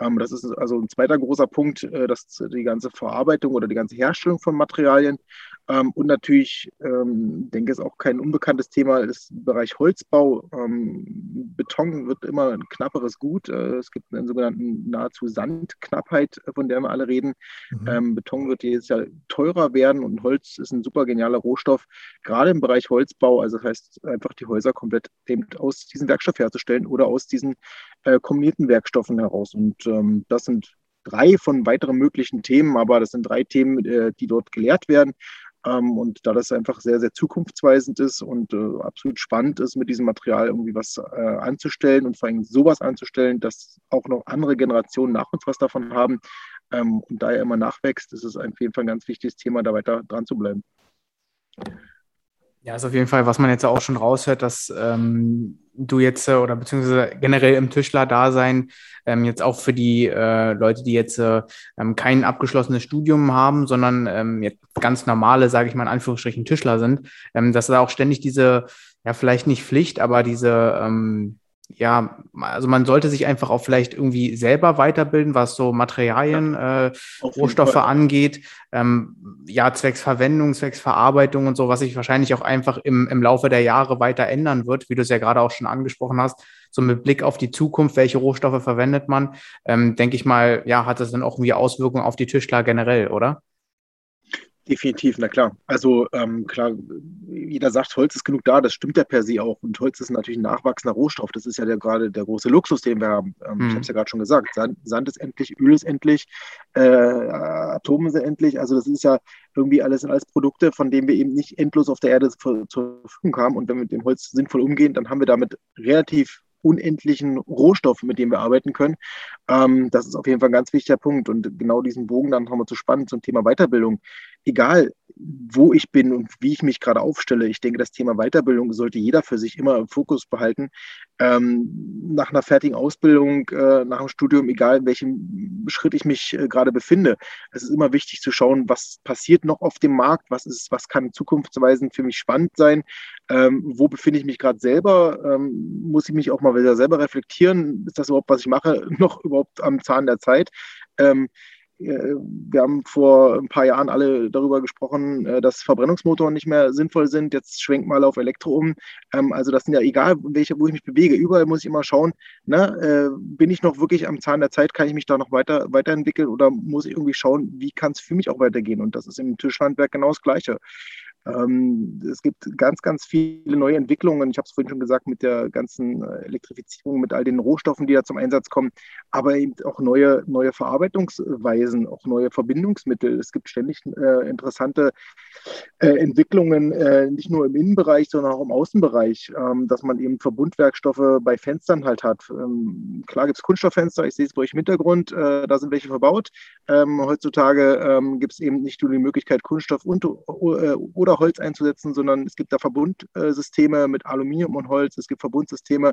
Ähm, das ist also ein zweiter großer Punkt, äh, dass die ganze Verarbeitung oder die ganze Herstellung von Materialien ähm, und natürlich, ähm, denke ich, ist auch kein unbekanntes Thema, ist Bereich Holzbau. Beton wird immer ein knapperes Gut. Äh, es gibt einen sogenannten nahezu Sandknappheit, von der wir alle reden. Mhm. Beton wird jedes Jahr teurer werden und Holz ist ein super genialer Rohstoff, gerade im Bereich Holzbau. Also das heißt, einfach die Häuser komplett eben aus diesem Werkstoff herzustellen oder aus diesen äh, kombinierten Werkstoffen heraus. Und ähm, das sind drei von weiteren möglichen Themen, aber das sind drei Themen, äh, die dort gelehrt werden. Ähm, und da das einfach sehr, sehr zukunftsweisend ist und äh, absolut spannend ist, mit diesem Material irgendwie was äh, anzustellen und vor allem sowas anzustellen, dass auch noch andere Generationen nach uns was davon haben ähm, und da er immer nachwächst, ist es auf jeden Fall ein ganz wichtiges Thema, da weiter dran zu bleiben. Ja, ist auf jeden Fall, was man jetzt auch schon raushört, dass ähm, du jetzt äh, oder beziehungsweise generell im Tischler-Dasein ähm, jetzt auch für die äh, Leute, die jetzt äh, ähm, kein abgeschlossenes Studium haben, sondern ähm, jetzt ganz normale, sage ich mal in Anführungsstrichen, Tischler sind, ähm, dass da auch ständig diese, ja vielleicht nicht Pflicht, aber diese ähm, ja, also man sollte sich einfach auch vielleicht irgendwie selber weiterbilden, was so Materialien, äh, Rohstoffe angeht, ähm, ja, zwecks Verwendung, zwecks Verarbeitung und so, was sich wahrscheinlich auch einfach im, im Laufe der Jahre weiter ändern wird, wie du es ja gerade auch schon angesprochen hast. So mit Blick auf die Zukunft, welche Rohstoffe verwendet man, ähm, denke ich mal, ja, hat das dann auch irgendwie Auswirkungen auf die Tischler generell, oder? Definitiv, na klar. Also ähm, klar, jeder sagt, Holz ist genug da, das stimmt ja per se auch. Und Holz ist natürlich ein nachwachsender Rohstoff. Das ist ja der, gerade der große Luxus, den wir haben. Ähm, mhm. Ich habe es ja gerade schon gesagt. Sand, Sand, ist endlich, Öl ist endlich, äh, Atome sind endlich. Also das ist ja irgendwie alles alles Produkte, von denen wir eben nicht endlos auf der Erde zur Verfügung haben. Und wenn wir mit dem Holz sinnvoll umgehen, dann haben wir damit relativ unendlichen Rohstoff, mit dem wir arbeiten können. Ähm, das ist auf jeden Fall ein ganz wichtiger Punkt. Und genau diesen Bogen dann wir zu spannend zum Thema Weiterbildung. Egal, wo ich bin und wie ich mich gerade aufstelle, ich denke, das Thema Weiterbildung sollte jeder für sich immer im Fokus behalten. Ähm, nach einer fertigen Ausbildung, äh, nach dem Studium, egal in welchem Schritt ich mich äh, gerade befinde, es ist immer wichtig zu schauen, was passiert noch auf dem Markt, was ist, was kann zukunftsweisend für mich spannend sein, ähm, wo befinde ich mich gerade selber, ähm, muss ich mich auch mal wieder selber reflektieren, ist das überhaupt, was ich mache, noch überhaupt am Zahn der Zeit? Ähm, äh, wir haben vor ein paar Jahren alle darüber gesprochen, äh, dass Verbrennungsmotoren nicht mehr sinnvoll sind. Jetzt schwenkt mal auf Elektro um. Ähm, also das sind ja egal, welche, wo ich mich bewege. Überall muss ich immer schauen, ne, äh, bin ich noch wirklich am Zahn der Zeit? Kann ich mich da noch weiter, weiterentwickeln oder muss ich irgendwie schauen, wie kann es für mich auch weitergehen? Und das ist im Tischlandwerk genau das Gleiche. Ähm, es gibt ganz, ganz viele neue Entwicklungen. Ich habe es vorhin schon gesagt, mit der ganzen äh, Elektrifizierung, mit all den Rohstoffen, die da zum Einsatz kommen, aber eben auch neue, neue Verarbeitungsweisen, auch neue Verbindungsmittel. Es gibt ständig äh, interessante äh, Entwicklungen, äh, nicht nur im Innenbereich, sondern auch im Außenbereich, ähm, dass man eben Verbundwerkstoffe bei Fenstern halt hat. Ähm, klar gibt es Kunststofffenster, ich sehe es bei euch im Hintergrund, äh, da sind welche verbaut. Ähm, heutzutage ähm, gibt es eben nicht nur die Möglichkeit, Kunststoff und, äh, Holz einzusetzen, sondern es gibt da Verbundsysteme mit Aluminium und Holz, es gibt Verbundsysteme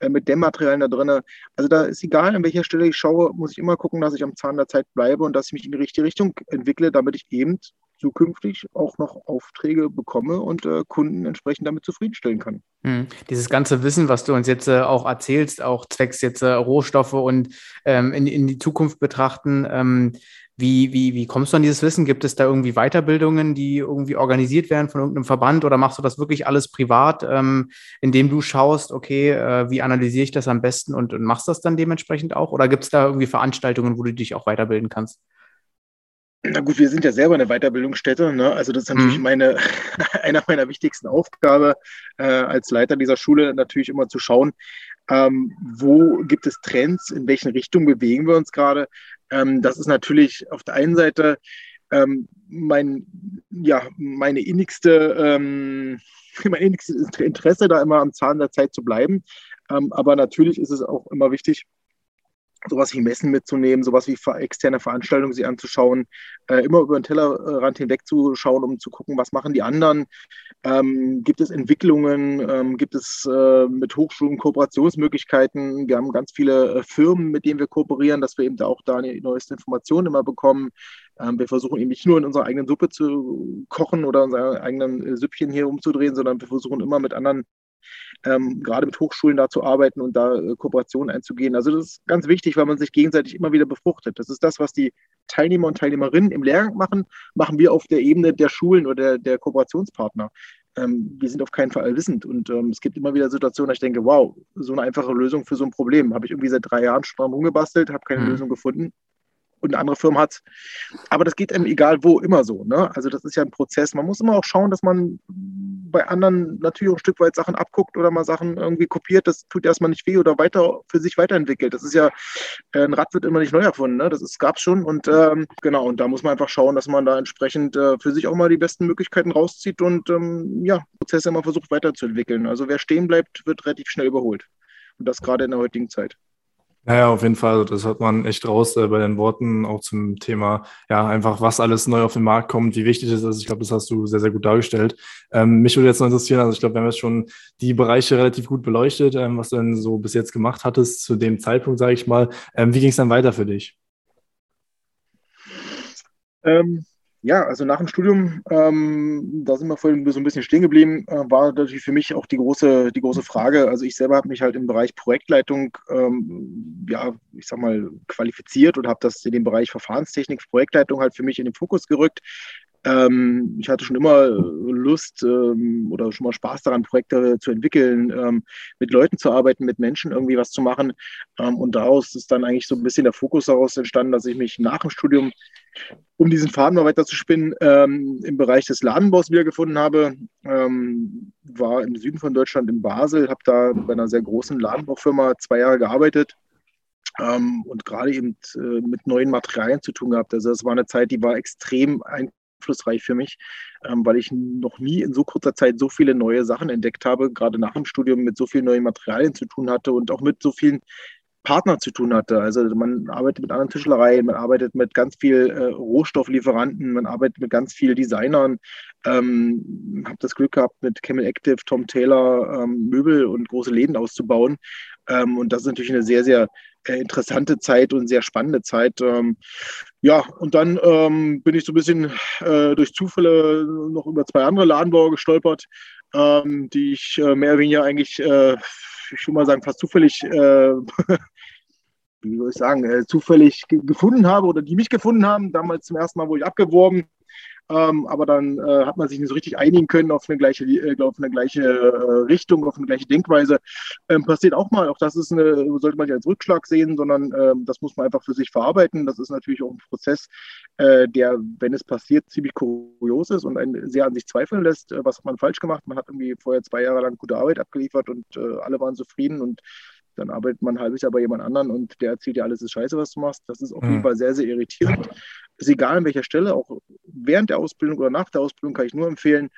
äh, mit Dämmmaterialien da drin. Also da ist egal, an welcher Stelle ich schaue, muss ich immer gucken, dass ich am Zahn der Zeit bleibe und dass ich mich in die richtige Richtung entwickle, damit ich eben zukünftig auch noch Aufträge bekomme und äh, Kunden entsprechend damit zufriedenstellen kann. Hm. Dieses ganze Wissen, was du uns jetzt äh, auch erzählst, auch zwecks jetzt äh, Rohstoffe und ähm, in, in die Zukunft betrachten, ähm, wie, wie, wie kommst du an dieses Wissen? Gibt es da irgendwie Weiterbildungen, die irgendwie organisiert werden von irgendeinem Verband oder machst du das wirklich alles privat, ähm, indem du schaust, okay, äh, wie analysiere ich das am besten und, und machst das dann dementsprechend auch? Oder gibt es da irgendwie Veranstaltungen, wo du dich auch weiterbilden kannst? Na gut, wir sind ja selber eine Weiterbildungsstätte. Ne? Also das ist natürlich mhm. meine, einer meiner wichtigsten Aufgaben äh, als Leiter dieser Schule, natürlich immer zu schauen, ähm, wo gibt es Trends, in welchen Richtungen bewegen wir uns gerade. Ähm, das ist natürlich auf der einen Seite ähm, mein, ja, meine innigste, ähm, mein innigstes Interesse, da immer am Zahn der Zeit zu bleiben. Ähm, aber natürlich ist es auch immer wichtig, sowas wie Messen mitzunehmen, sowas wie externe Veranstaltungen sich anzuschauen, äh, immer über den Tellerrand hinweg zu schauen, um zu gucken, was machen die anderen. Ähm, gibt es Entwicklungen? Ähm, gibt es äh, mit Hochschulen Kooperationsmöglichkeiten? Wir haben ganz viele äh, Firmen, mit denen wir kooperieren, dass wir eben da auch da die neueste Informationen immer bekommen. Ähm, wir versuchen eben nicht nur in unserer eigenen Suppe zu kochen oder unser eigenen äh, Süppchen hier umzudrehen, sondern wir versuchen immer mit anderen ähm, gerade mit Hochschulen da zu arbeiten und da äh, Kooperationen einzugehen. Also das ist ganz wichtig, weil man sich gegenseitig immer wieder befruchtet. Das ist das, was die Teilnehmer und Teilnehmerinnen im Lehrgang machen, machen wir auf der Ebene der Schulen oder der, der Kooperationspartner. Ähm, wir sind auf keinen Fall allwissend und ähm, es gibt immer wieder Situationen, dass ich denke, wow, so eine einfache Lösung für so ein Problem habe ich irgendwie seit drei Jahren schon rumgebastelt, habe keine mhm. Lösung gefunden und eine andere Firma hat Aber das geht einem egal wo immer so. Ne? Also das ist ja ein Prozess. Man muss immer auch schauen, dass man bei anderen natürlich auch ein Stück weit Sachen abguckt oder mal Sachen irgendwie kopiert. Das tut erstmal nicht weh oder weiter für sich weiterentwickelt. Das ist ja, äh, ein Rad wird immer nicht neu erfunden. Ne? Das gab es schon und ähm, genau, und da muss man einfach schauen, dass man da entsprechend äh, für sich auch mal die besten Möglichkeiten rauszieht und ähm, ja, Prozesse immer versucht weiterzuentwickeln. Also wer stehen bleibt, wird relativ schnell überholt. Und das gerade in der heutigen Zeit. Naja, auf jeden Fall. Das hat man echt raus äh, bei den Worten, auch zum Thema, ja, einfach, was alles neu auf den Markt kommt, wie wichtig es ist. Ich glaube, das hast du sehr, sehr gut dargestellt. Ähm, mich würde jetzt noch interessieren, also ich glaube, wir haben jetzt schon die Bereiche relativ gut beleuchtet, ähm, was du denn so bis jetzt gemacht hattest, zu dem Zeitpunkt, sage ich mal. Ähm, wie ging es dann weiter für dich? Ähm, ja, also nach dem Studium, ähm, da sind wir vorhin so ein bisschen stehen geblieben, äh, war natürlich für mich auch die große, die große Frage. Also ich selber habe mich halt im Bereich Projektleitung, ähm, ja, ich sag mal, qualifiziert und habe das in dem Bereich Verfahrenstechnik, Projektleitung halt für mich in den Fokus gerückt. Ähm, ich hatte schon immer Lust ähm, oder schon mal Spaß daran, Projekte zu entwickeln, ähm, mit Leuten zu arbeiten, mit Menschen irgendwie was zu machen. Ähm, und daraus ist dann eigentlich so ein bisschen der Fokus daraus entstanden, dass ich mich nach dem Studium, um diesen Faden mal weiter zu spinnen, ähm, im Bereich des Ladenbaus wiedergefunden habe. Ähm, war im Süden von Deutschland in Basel, habe da bei einer sehr großen Ladenbaufirma zwei Jahre gearbeitet. Um, und gerade eben äh, mit neuen Materialien zu tun gehabt. Also das war eine Zeit, die war extrem ein aufschlussreich für mich, ähm, weil ich noch nie in so kurzer Zeit so viele neue Sachen entdeckt habe, gerade nach dem Studium mit so vielen neuen Materialien zu tun hatte und auch mit so vielen Partnern zu tun hatte. Also man arbeitet mit anderen Tischlereien, man arbeitet mit ganz viel äh, Rohstofflieferanten, man arbeitet mit ganz vielen Designern. Ähm, habe das Glück gehabt, mit Camel Active, Tom Taylor ähm, Möbel und große Läden auszubauen. Ähm, und das ist natürlich eine sehr, sehr interessante Zeit und sehr spannende Zeit. Ähm, ja, und dann ähm, bin ich so ein bisschen äh, durch Zufälle noch über zwei andere Ladenbauer gestolpert, ähm, die ich äh, mehr oder weniger eigentlich, äh, ich will mal sagen, fast zufällig, äh, wie soll ich sagen, äh, zufällig gefunden habe oder die mich gefunden haben. Damals zum ersten Mal wurde ich abgeworben ähm, aber dann äh, hat man sich nicht so richtig einigen können auf eine gleiche, äh, auf eine gleiche äh, Richtung, auf eine gleiche Denkweise. Ähm, passiert auch mal. Auch das ist eine, sollte man nicht als Rückschlag sehen, sondern ähm, das muss man einfach für sich verarbeiten. Das ist natürlich auch ein Prozess, äh, der, wenn es passiert, ziemlich kurios ist und einen sehr an sich zweifeln lässt. Äh, was hat man falsch gemacht? Man hat irgendwie vorher zwei Jahre lang gute Arbeit abgeliefert und äh, alle waren zufrieden und dann arbeitet man ein halbes Jahr bei jemand anderen und der erzählt dir alles ist scheiße, was du machst. Das ist auf jeden mhm. Fall sehr, sehr irritierend. Ist egal an welcher Stelle, auch während der Ausbildung oder nach der Ausbildung kann ich nur empfehlen,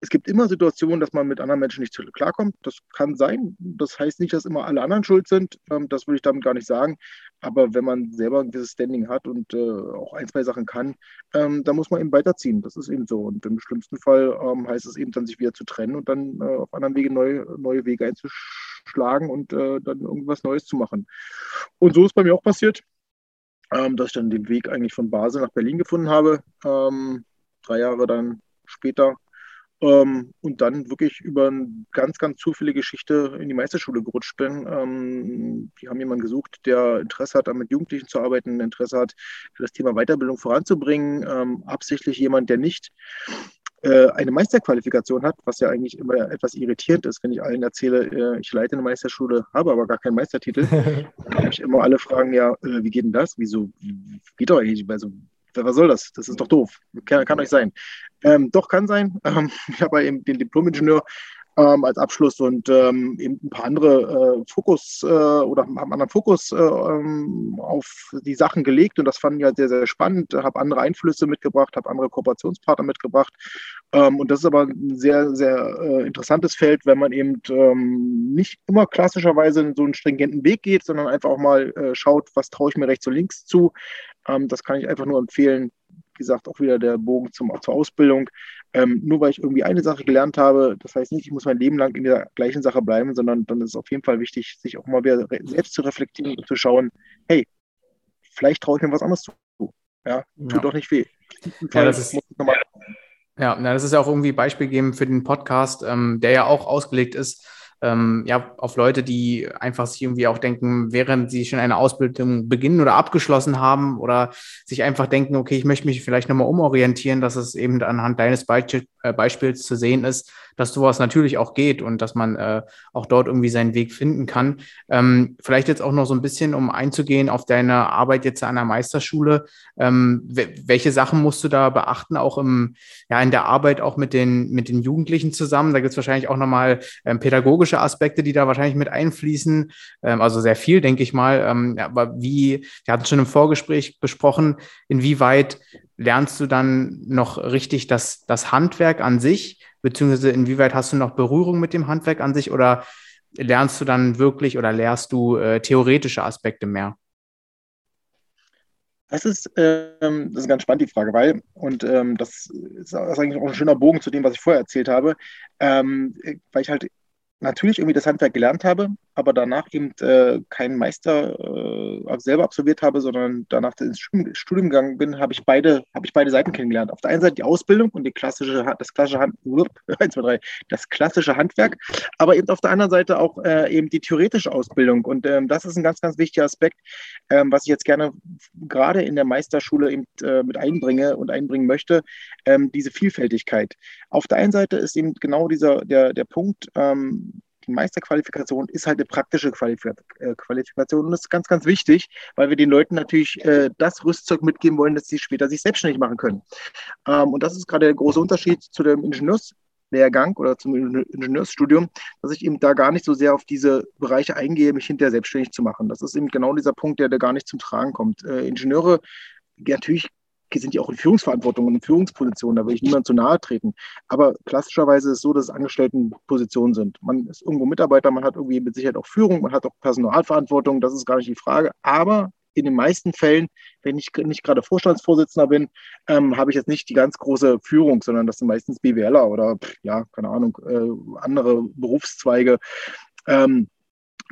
es gibt immer Situationen, dass man mit anderen Menschen nicht klarkommt. Das kann sein. Das heißt nicht, dass immer alle anderen schuld sind. Ähm, das würde ich damit gar nicht sagen. Aber wenn man selber ein gewisses Standing hat und äh, auch ein, zwei Sachen kann, ähm, dann muss man eben weiterziehen. Das ist eben so. Und im schlimmsten Fall ähm, heißt es eben dann, sich wieder zu trennen und dann äh, auf anderen Wege neue, neue Wege einzuschlagen und äh, dann irgendwas Neues zu machen. Und so ist bei mir auch passiert ähm, dass ich dann den Weg eigentlich von Basel nach Berlin gefunden habe. Ähm, drei Jahre dann später. Ähm, und dann wirklich über eine ganz, ganz zufällige Geschichte in die Meisterschule gerutscht bin. Ähm, die haben jemanden gesucht, der Interesse hat, mit Jugendlichen zu arbeiten, Interesse hat, das Thema Weiterbildung voranzubringen. Ähm, absichtlich jemand, der nicht äh, eine Meisterqualifikation hat, was ja eigentlich immer etwas irritierend ist, wenn ich allen erzähle, äh, ich leite eine Meisterschule, habe aber gar keinen Meistertitel. dann ich immer alle fragen, ja, äh, wie geht denn das? Wieso? Geht doch eigentlich? Also, was soll das? Das ist doch doof. Kann, kann euch sein. Ähm, doch, kann sein. Ähm, ich habe eben den Diplom-Ingenieur ähm, als Abschluss und ähm, eben ein paar andere äh, Fokus äh, oder einen anderen Fokus äh, ähm, auf die Sachen gelegt und das fand ich halt sehr, sehr spannend. Habe andere Einflüsse mitgebracht, habe andere Kooperationspartner mitgebracht ähm, und das ist aber ein sehr, sehr äh, interessantes Feld, wenn man eben ähm, nicht immer klassischerweise so einen stringenten Weg geht, sondern einfach auch mal äh, schaut, was traue ich mir rechts und links zu. Ähm, das kann ich einfach nur empfehlen, gesagt, auch wieder der Bogen zum, zur Ausbildung. Ähm, nur weil ich irgendwie eine Sache gelernt habe, das heißt nicht, ich muss mein Leben lang in der gleichen Sache bleiben, sondern dann ist es auf jeden Fall wichtig, sich auch mal wieder selbst zu reflektieren und zu schauen, hey, vielleicht traue ich mir was anderes zu. Ja, tut ja. doch nicht weh. Ja, das ist, ja, das ist ja auch irgendwie Beispiel geben für den Podcast, ähm, der ja auch ausgelegt ist ähm, ja, auf Leute, die einfach sich irgendwie auch denken, während sie schon eine Ausbildung beginnen oder abgeschlossen haben oder sich einfach denken, okay, ich möchte mich vielleicht nochmal umorientieren, dass es eben anhand deines Be äh, Beispiels zu sehen ist, dass sowas natürlich auch geht und dass man äh, auch dort irgendwie seinen Weg finden kann. Ähm, vielleicht jetzt auch noch so ein bisschen, um einzugehen auf deine Arbeit jetzt an der Meisterschule. Ähm, welche Sachen musst du da beachten, auch im, ja, in der Arbeit auch mit den, mit den Jugendlichen zusammen? Da gibt es wahrscheinlich auch nochmal ähm, pädagogische Aspekte, die da wahrscheinlich mit einfließen. Ähm, also sehr viel, denke ich mal. Ähm, ja, aber wie, wir hatten schon im Vorgespräch besprochen, inwieweit lernst du dann noch richtig das, das Handwerk an sich, beziehungsweise inwieweit hast du noch Berührung mit dem Handwerk an sich? Oder lernst du dann wirklich oder lehrst du äh, theoretische Aspekte mehr? Das ist, ähm, das ist ganz spannend, die Frage, weil, und ähm, das ist eigentlich auch ein schöner Bogen zu dem, was ich vorher erzählt habe, ähm, weil ich halt natürlich irgendwie das Handwerk gelernt habe, aber danach eben äh, keinen Meister äh, selber absolviert habe, sondern danach ins Studium gegangen bin, habe ich beide, habe ich beide Seiten kennengelernt. Auf der einen Seite die Ausbildung und die klassische, das klassische Hand, 1, 2, 3, das klassische Handwerk, aber eben auf der anderen Seite auch äh, eben die theoretische Ausbildung. Und ähm, das ist ein ganz, ganz wichtiger Aspekt, ähm, was ich jetzt gerne gerade in der Meisterschule eben äh, mit einbringe und einbringen möchte, ähm, diese Vielfältigkeit. Auf der einen Seite ist eben genau dieser der, der Punkt, ähm, die Meisterqualifikation ist halt eine praktische äh, Qualifikation und das ist ganz, ganz wichtig, weil wir den Leuten natürlich äh, das Rüstzeug mitgeben wollen, dass sie später sich selbstständig machen können. Ähm, und das ist gerade der große Unterschied zu dem Ingenieurslehrgang oder zum Ingenieursstudium, dass ich eben da gar nicht so sehr auf diese Bereiche eingehe, mich hinterher selbstständig zu machen. Das ist eben genau dieser Punkt, der da gar nicht zum Tragen kommt. Äh, Ingenieure natürlich sind die auch in Führungsverantwortung und in Führungspositionen, da will ich niemand zu nahe treten. Aber klassischerweise ist es so, dass es Angestelltenpositionen sind. Man ist irgendwo Mitarbeiter, man hat irgendwie mit Sicherheit auch Führung, man hat auch Personalverantwortung, das ist gar nicht die Frage. Aber in den meisten Fällen, wenn ich nicht gerade Vorstandsvorsitzender bin, ähm, habe ich jetzt nicht die ganz große Führung, sondern das sind meistens BWLer oder, ja, keine Ahnung, äh, andere Berufszweige. Ähm,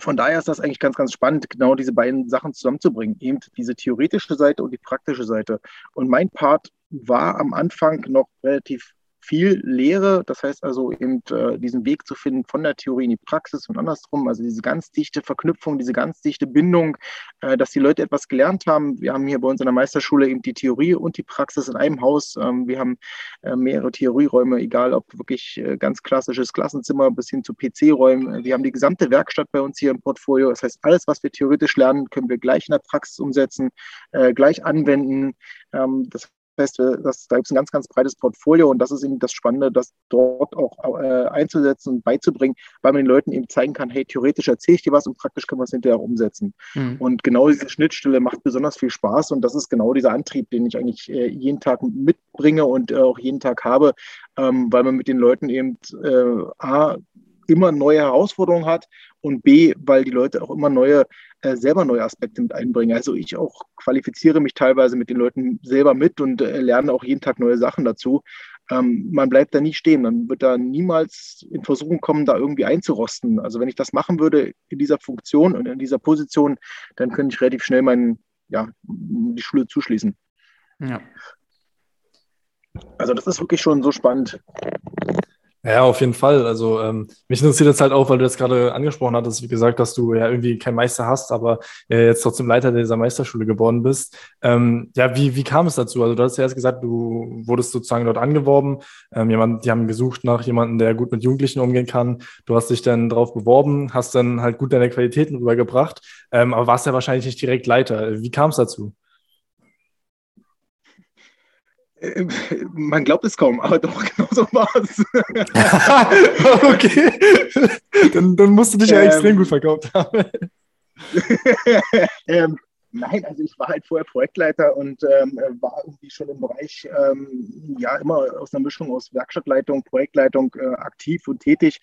von daher ist das eigentlich ganz, ganz spannend, genau diese beiden Sachen zusammenzubringen. Eben diese theoretische Seite und die praktische Seite. Und mein Part war am Anfang noch relativ viel Lehre, das heißt also eben äh, diesen Weg zu finden von der Theorie in die Praxis und andersrum, also diese ganz dichte Verknüpfung, diese ganz dichte Bindung, äh, dass die Leute etwas gelernt haben. Wir haben hier bei uns in der Meisterschule eben die Theorie und die Praxis in einem Haus. Ähm, wir haben äh, mehrere Theorieräume, egal ob wirklich äh, ganz klassisches Klassenzimmer bis hin zu PC-Räumen. Wir haben die gesamte Werkstatt bei uns hier im Portfolio. Das heißt, alles, was wir theoretisch lernen, können wir gleich in der Praxis umsetzen, äh, gleich anwenden. Ähm, das heißt, das, da gibt es ein ganz, ganz breites Portfolio und das ist eben das Spannende, das dort auch äh, einzusetzen und beizubringen, weil man den Leuten eben zeigen kann, hey, theoretisch erzähle ich dir was und praktisch können wir es hinterher umsetzen. Mhm. Und genau diese Schnittstelle macht besonders viel Spaß und das ist genau dieser Antrieb, den ich eigentlich äh, jeden Tag mitbringe und äh, auch jeden Tag habe, ähm, weil man mit den Leuten eben äh, A, immer neue Herausforderungen hat und B, weil die Leute auch immer neue, äh, selber neue Aspekte mit einbringen. Also ich auch qualifiziere mich teilweise mit den Leuten selber mit und äh, lerne auch jeden Tag neue Sachen dazu. Ähm, man bleibt da nie stehen, man wird da niemals in Versuchung kommen, da irgendwie einzurosten. Also wenn ich das machen würde in dieser Funktion und in dieser Position, dann könnte ich relativ schnell meinen, ja, die Schule zuschließen. Ja. Also das ist wirklich schon so spannend. Ja, auf jeden Fall. Also ähm, mich interessiert jetzt halt auch, weil du jetzt gerade angesprochen hattest, wie gesagt, dass du ja irgendwie keinen Meister hast, aber äh, jetzt trotzdem Leiter dieser Meisterschule geworden bist. Ähm, ja, wie, wie kam es dazu? Also du hast ja erst gesagt, du wurdest sozusagen dort angeworben. Ähm, jemand, die haben gesucht nach jemandem, der gut mit Jugendlichen umgehen kann. Du hast dich dann drauf beworben, hast dann halt gut deine Qualitäten rübergebracht, ähm, aber warst ja wahrscheinlich nicht direkt Leiter. Wie kam es dazu? Äh, man glaubt es kaum, aber doch, genau so war es. okay. Dann, dann, musst du dich ja ähm, extrem gut verkauft haben. ähm, nein, also ich war halt vorher Projektleiter und ähm, war irgendwie schon im Bereich, ähm, ja, immer aus einer Mischung aus Werkstattleitung, Projektleitung äh, aktiv und tätig.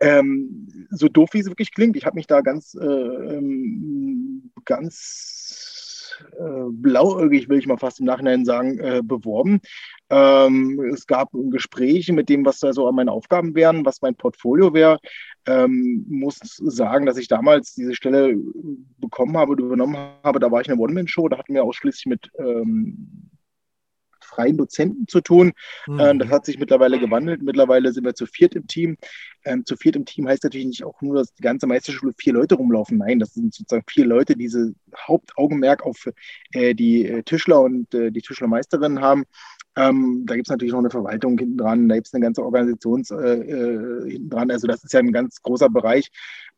Ähm, so doof wie es wirklich klingt, ich habe mich da ganz, äh, ähm, ganz äh, blauäugig, will ich mal fast im Nachhinein sagen, äh, beworben. Ähm, es gab Gespräche mit dem, was da so meine Aufgaben wären, was mein Portfolio wäre. Ähm, muss sagen, dass ich damals diese Stelle bekommen habe, übernommen habe. Da war ich in der One-Man-Show, da hatten wir ausschließlich mit ähm, freien Dozenten zu tun. Mhm. Ähm, das hat sich mittlerweile gewandelt. Mittlerweile sind wir zu viert im Team. Ähm, zu viert im Team heißt natürlich nicht auch nur, dass die ganze Meisterschule vier Leute rumlaufen. Nein, das sind sozusagen vier Leute, die diese Hauptaugenmerk auf äh, die äh, Tischler und äh, die Tischlermeisterinnen haben. Ähm, da gibt es natürlich noch eine Verwaltung hinten dran, da gibt es eine ganze Organisation äh, äh, hinten dran. Also das ist ja ein ganz großer Bereich.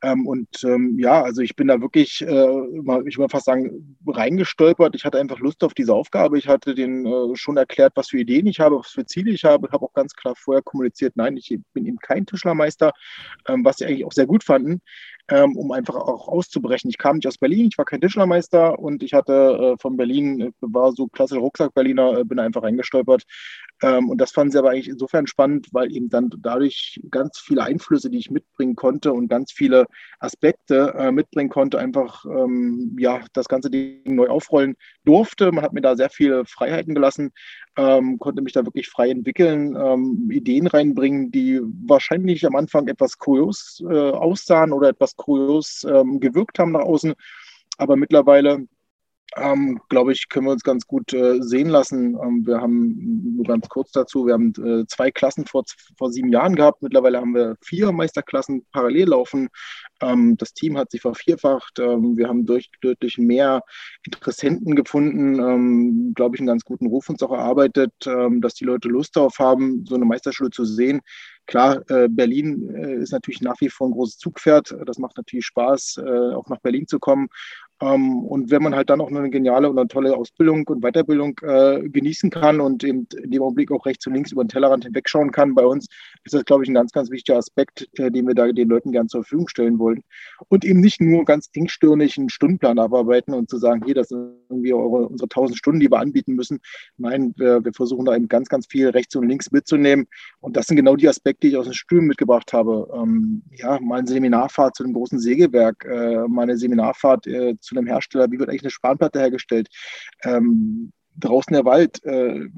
Ähm, und ähm, ja, also ich bin da wirklich, äh, ich würde fast sagen, reingestolpert. Ich hatte einfach Lust auf diese Aufgabe. Ich hatte denen äh, schon erklärt, was für Ideen ich habe, was für Ziele ich habe. Ich habe auch ganz klar vorher kommuniziert, nein, ich bin eben kein Tischlermeister, ähm, was sie eigentlich auch sehr gut fanden ähm, um einfach auch auszubrechen. Ich kam nicht aus Berlin, ich war kein Tischlermeister und ich hatte äh, von Berlin, äh, war so klassisch Rucksack-Berliner, äh, bin einfach reingestolpert. Ähm, und das fanden sie aber eigentlich insofern spannend, weil eben dann dadurch ganz viele Einflüsse, die ich mitbringen konnte und ganz viele Aspekte äh, mitbringen konnte, einfach ähm, ja, das ganze Ding neu aufrollen durfte. Man hat mir da sehr viele Freiheiten gelassen, ähm, konnte mich da wirklich frei entwickeln, ähm, Ideen reinbringen, die wahrscheinlich am Anfang etwas kurios äh, aussahen oder etwas kurios ähm, gewirkt haben nach außen. Aber mittlerweile ähm, glaube ich, können wir uns ganz gut äh, sehen lassen. Ähm, wir haben nur ganz kurz dazu, wir haben äh, zwei Klassen vor, vor sieben Jahren gehabt. Mittlerweile haben wir vier Meisterklassen parallel laufen. Ähm, das Team hat sich vervierfacht. Ähm, wir haben durch, deutlich mehr Interessenten gefunden, ähm, glaube ich, einen ganz guten Ruf uns auch erarbeitet, ähm, dass die Leute Lust darauf haben, so eine Meisterschule zu sehen. Klar, äh, Berlin äh, ist natürlich nach wie vor ein großes Zugpferd. Das macht natürlich Spaß, äh, auch nach Berlin zu kommen. Ähm, und wenn man halt dann auch eine geniale und eine tolle Ausbildung und Weiterbildung äh, genießen kann und eben in dem Augenblick auch rechts und links über den Tellerrand hinwegschauen kann bei uns, ist das, glaube ich, ein ganz, ganz wichtiger Aspekt, äh, den wir da den Leuten gern zur Verfügung stellen wollen. Und eben nicht nur ganz engstirnig einen Stundenplan abarbeiten und zu sagen, hier, das sind irgendwie eure, unsere 1000 Stunden, die wir anbieten müssen. Nein, wir, wir versuchen da eben ganz, ganz viel rechts und links mitzunehmen. Und das sind genau die Aspekte, die ich aus dem Studium mitgebracht habe. Ähm, ja, mal eine Seminarfahrt zu einem großen Sägewerk, äh, mal eine Seminarfahrt äh, zu einem Hersteller, wie wird eigentlich eine Spanplatte hergestellt, ähm, draußen der Wald, äh,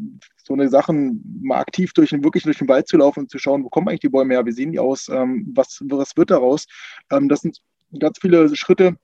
so eine Sachen mal aktiv durch wirklich durch den Wald zu laufen und zu schauen, wo kommen eigentlich die Bäume her, wie sehen die aus, ähm, was, was wird daraus. Ähm, das sind ganz viele Schritte,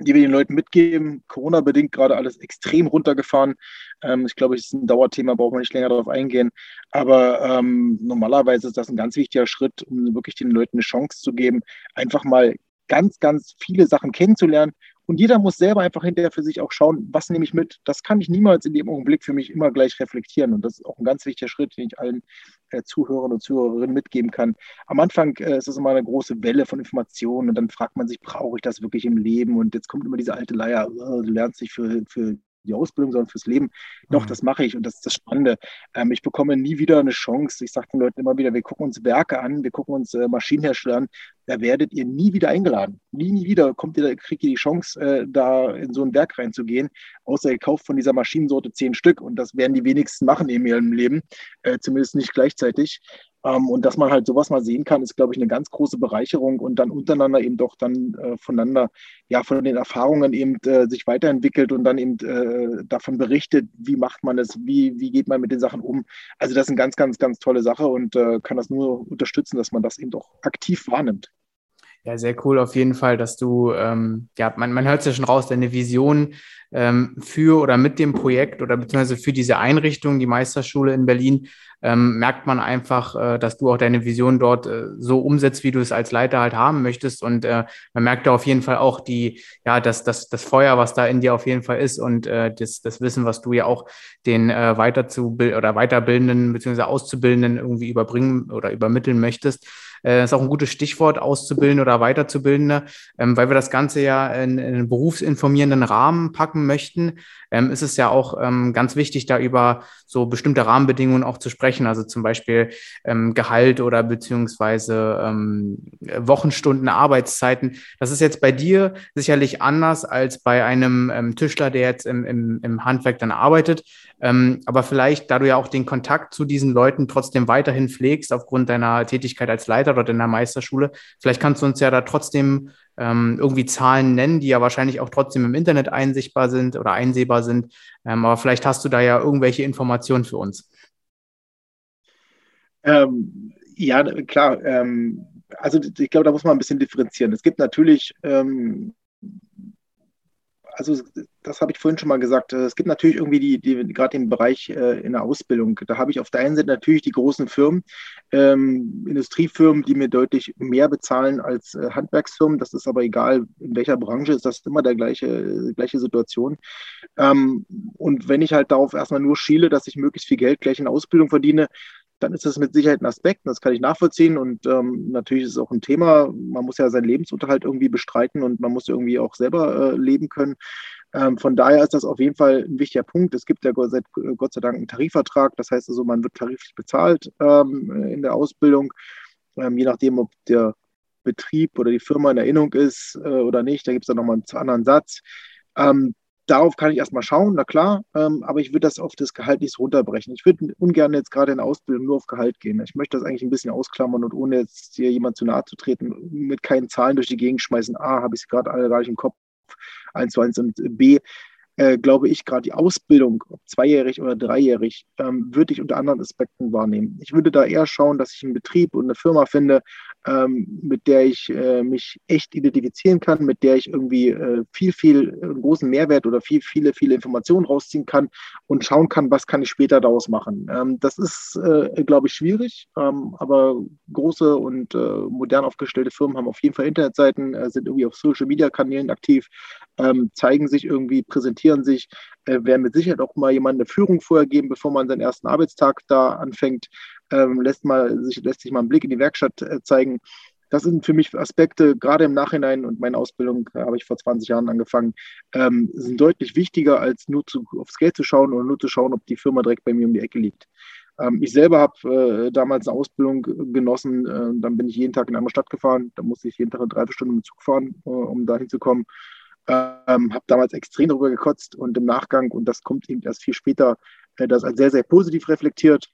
die wir den Leuten mitgeben. Corona-bedingt gerade alles extrem runtergefahren. Ähm, ich glaube, es ist ein Dauerthema, brauchen wir nicht länger darauf eingehen. Aber ähm, normalerweise ist das ein ganz wichtiger Schritt, um wirklich den Leuten eine Chance zu geben, einfach mal ganz, ganz viele Sachen kennenzulernen und jeder muss selber einfach hinterher für sich auch schauen, was nehme ich mit. Das kann ich niemals in dem Augenblick für mich immer gleich reflektieren. Und das ist auch ein ganz wichtiger Schritt, den ich allen äh, Zuhörern und Zuhörerinnen mitgeben kann. Am Anfang äh, ist es immer eine große Welle von Informationen und dann fragt man sich, brauche ich das wirklich im Leben? Und jetzt kommt immer diese alte Leier, oh, du lernst dich für, für die Ausbildung, sondern fürs Leben. Doch, mhm. das mache ich und das ist das Spannende. Ähm, ich bekomme nie wieder eine Chance. Ich sage den Leuten immer wieder, wir gucken uns Werke an, wir gucken uns äh, Maschinenhersteller an. Da werdet ihr nie wieder eingeladen. Nie, nie wieder kommt ihr, kriegt ihr die Chance, äh, da in so ein Werk reinzugehen, außer ihr kauft von dieser Maschinensorte zehn Stück und das werden die wenigsten machen in ihrem Leben, äh, zumindest nicht gleichzeitig. Ähm, und dass man halt sowas mal sehen kann, ist, glaube ich, eine ganz große Bereicherung und dann untereinander eben doch dann äh, voneinander, ja, von den Erfahrungen eben äh, sich weiterentwickelt und dann eben äh, davon berichtet, wie macht man es, wie, wie geht man mit den Sachen um. Also das ist eine ganz, ganz, ganz tolle Sache und äh, kann das nur unterstützen, dass man das eben doch aktiv wahrnimmt. Ja, sehr cool auf jeden Fall, dass du, ähm, ja, man, man hört es ja schon raus, deine Vision ähm, für oder mit dem Projekt oder beziehungsweise für diese Einrichtung, die Meisterschule in Berlin, ähm, merkt man einfach, äh, dass du auch deine Vision dort äh, so umsetzt, wie du es als Leiter halt haben möchtest. Und äh, man merkt da auf jeden Fall auch die, ja, das, das, das Feuer, was da in dir auf jeden Fall ist und äh, das, das Wissen, was du ja auch den äh, weiterzubilden oder weiterbildenden beziehungsweise Auszubildenden irgendwie überbringen oder übermitteln möchtest. Äh, ist auch ein gutes Stichwort, Auszubildende oder Weiterzubildende, ähm, weil wir das Ganze ja in, in einen berufsinformierenden Rahmen packen möchten. Ähm, ist es ja auch ähm, ganz wichtig, da über so bestimmte Rahmenbedingungen auch zu sprechen, also zum Beispiel ähm, Gehalt oder beziehungsweise ähm, Wochenstunden, Arbeitszeiten. Das ist jetzt bei dir sicherlich anders als bei einem ähm, Tischler, der jetzt im, im, im Handwerk dann arbeitet. Aber vielleicht, da du ja auch den Kontakt zu diesen Leuten trotzdem weiterhin pflegst, aufgrund deiner Tätigkeit als Leiter oder deiner Meisterschule, vielleicht kannst du uns ja da trotzdem ähm, irgendwie Zahlen nennen, die ja wahrscheinlich auch trotzdem im Internet einsichtbar sind oder einsehbar sind. Ähm, aber vielleicht hast du da ja irgendwelche Informationen für uns. Ähm, ja, klar. Ähm, also ich glaube, da muss man ein bisschen differenzieren. Es gibt natürlich ähm, also das habe ich vorhin schon mal gesagt. Es gibt natürlich irgendwie die, die gerade im Bereich äh, in der Ausbildung, da habe ich auf der einen Seite natürlich die großen Firmen, ähm, Industriefirmen, die mir deutlich mehr bezahlen als äh, Handwerksfirmen. Das ist aber egal, in welcher Branche ist das immer der gleiche, äh, gleiche Situation. Ähm, und wenn ich halt darauf erstmal nur schiele, dass ich möglichst viel Geld gleich in Ausbildung verdiene, dann ist das mit Sicherheit ein Aspekt, das kann ich nachvollziehen und ähm, natürlich ist es auch ein Thema. Man muss ja seinen Lebensunterhalt irgendwie bestreiten und man muss irgendwie auch selber äh, leben können. Ähm, von daher ist das auf jeden Fall ein wichtiger Punkt. Es gibt ja Gott sei, Gott sei Dank einen Tarifvertrag, das heißt also, man wird tariflich bezahlt ähm, in der Ausbildung, ähm, je nachdem, ob der Betrieb oder die Firma in Erinnerung ist äh, oder nicht. Da gibt es dann nochmal einen anderen Satz. Ähm, darauf kann ich erstmal schauen, na klar, ähm, aber ich würde das auf das Gehalt nicht so runterbrechen. Ich würde ungern jetzt gerade in der Ausbildung nur auf Gehalt gehen. Ich möchte das eigentlich ein bisschen ausklammern und ohne jetzt hier jemand zu nahe zu treten, mit keinen Zahlen durch die Gegend schmeißen. A, habe ich es gerade alle gar nicht im Kopf, eins zu eins und B, äh, glaube ich, gerade die Ausbildung, ob zweijährig oder dreijährig, ähm, würde ich unter anderen Aspekten wahrnehmen. Ich würde da eher schauen, dass ich einen Betrieb und eine Firma finde, ähm, mit der ich äh, mich echt identifizieren kann, mit der ich irgendwie äh, viel, viel äh, großen Mehrwert oder viel, viele, viele Informationen rausziehen kann und schauen kann, was kann ich später daraus machen. Ähm, das ist, äh, glaube ich, schwierig, ähm, aber große und äh, modern aufgestellte Firmen haben auf jeden Fall Internetseiten, äh, sind irgendwie auf Social-Media-Kanälen aktiv, ähm, zeigen sich irgendwie, präsentieren sich, werden mit Sicherheit auch mal jemand eine Führung vorher geben, bevor man seinen ersten Arbeitstag da anfängt ähm, lässt, mal, sich, lässt sich mal einen Blick in die Werkstatt äh, zeigen. Das sind für mich Aspekte, gerade im Nachhinein, und meine Ausbildung äh, habe ich vor 20 Jahren angefangen, ähm, sind deutlich wichtiger, als nur zu, aufs Geld zu schauen oder nur zu schauen, ob die Firma direkt bei mir um die Ecke liegt. Ähm, ich selber habe äh, damals eine Ausbildung genossen, äh, dann bin ich jeden Tag in eine andere Stadt gefahren, da musste ich jeden Tag eine Dreiviertelstunde mit Zug fahren, äh, um da hinzukommen. Ähm, habe damals extrem darüber gekotzt und im Nachgang, und das kommt eben erst viel später, äh, das als sehr, sehr positiv reflektiert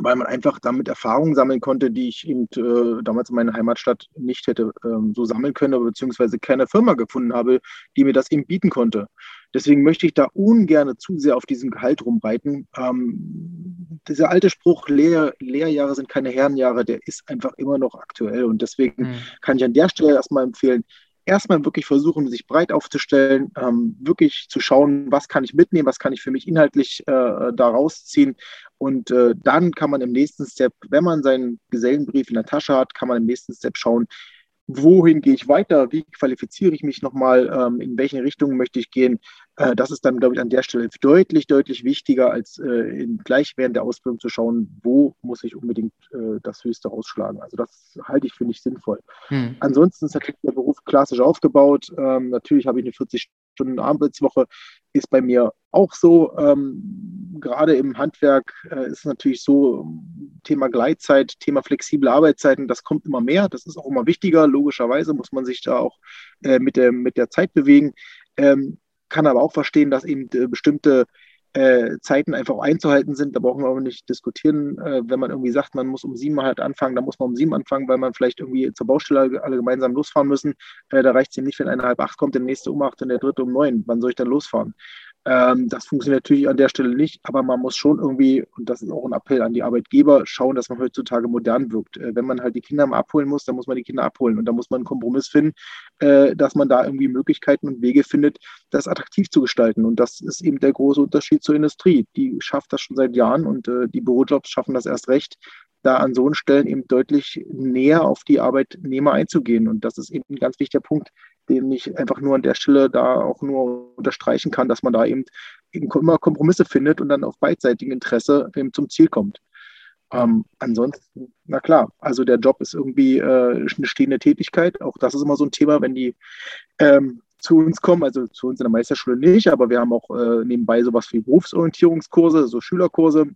weil man einfach damit Erfahrungen sammeln konnte, die ich eben äh, damals in meiner Heimatstadt nicht hätte ähm, so sammeln können, beziehungsweise keine Firma gefunden habe, die mir das eben bieten konnte. Deswegen möchte ich da ungern zu sehr auf diesem Gehalt rumreiten. Ähm, dieser alte Spruch, Lehr Lehrjahre sind keine Herrenjahre, der ist einfach immer noch aktuell. Und deswegen mhm. kann ich an der Stelle erstmal empfehlen, erstmal wirklich versuchen, sich breit aufzustellen, ähm, wirklich zu schauen, was kann ich mitnehmen, was kann ich für mich inhaltlich äh, da rausziehen. Und äh, dann kann man im nächsten Step, wenn man seinen Gesellenbrief in der Tasche hat, kann man im nächsten Step schauen, wohin gehe ich weiter, wie qualifiziere ich mich nochmal, ähm, in welche Richtung möchte ich gehen. Äh, das ist dann, glaube ich, an der Stelle deutlich, deutlich wichtiger, als äh, in, gleich während der Ausbildung zu schauen, wo muss ich unbedingt äh, das Höchste rausschlagen. Also das halte ich für nicht sinnvoll. Hm. Ansonsten ist natürlich der Beruf klassisch aufgebaut. Ähm, natürlich habe ich eine 40 Stunden Arbeitswoche, ist bei mir auch so. Ähm, gerade im Handwerk äh, ist natürlich so, Thema Gleitzeit, Thema flexible Arbeitszeiten, das kommt immer mehr. Das ist auch immer wichtiger. Logischerweise muss man sich da auch äh, mit, der, mit der Zeit bewegen. Ähm, kann aber auch verstehen, dass eben äh, bestimmte äh, Zeiten einfach einzuhalten sind. Da brauchen wir aber nicht diskutieren. Äh, wenn man irgendwie sagt, man muss um sieben halt anfangen, dann muss man um sieben anfangen, weil man vielleicht irgendwie zur Baustelle alle gemeinsam losfahren müssen. Äh, da reicht es ihm nicht, wenn einer halb acht kommt, der nächste um acht und der dritte um neun. Wann soll ich dann losfahren? Ähm, das funktioniert natürlich an der Stelle nicht, aber man muss schon irgendwie, und das ist auch ein Appell an die Arbeitgeber, schauen, dass man heutzutage modern wirkt. Äh, wenn man halt die Kinder mal abholen muss, dann muss man die Kinder abholen und da muss man einen Kompromiss finden, äh, dass man da irgendwie Möglichkeiten und Wege findet, das attraktiv zu gestalten. Und das ist eben der große Unterschied zur Industrie. Die schafft das schon seit Jahren und äh, die Bürojobs schaffen das erst recht, da an so Stellen eben deutlich näher auf die Arbeitnehmer einzugehen. Und das ist eben ein ganz wichtiger Punkt, den ich einfach nur an der Stelle da auch nur unterstreichen kann, dass man da eben, eben immer Kompromisse findet und dann auf beidseitigem Interesse eben zum Ziel kommt. Ähm, ansonsten, na klar, also der Job ist irgendwie äh, eine stehende Tätigkeit. Auch das ist immer so ein Thema, wenn die ähm, zu uns kommen, also zu uns in der Meisterschule nicht, aber wir haben auch äh, nebenbei sowas wie Berufsorientierungskurse, so Schülerkurse,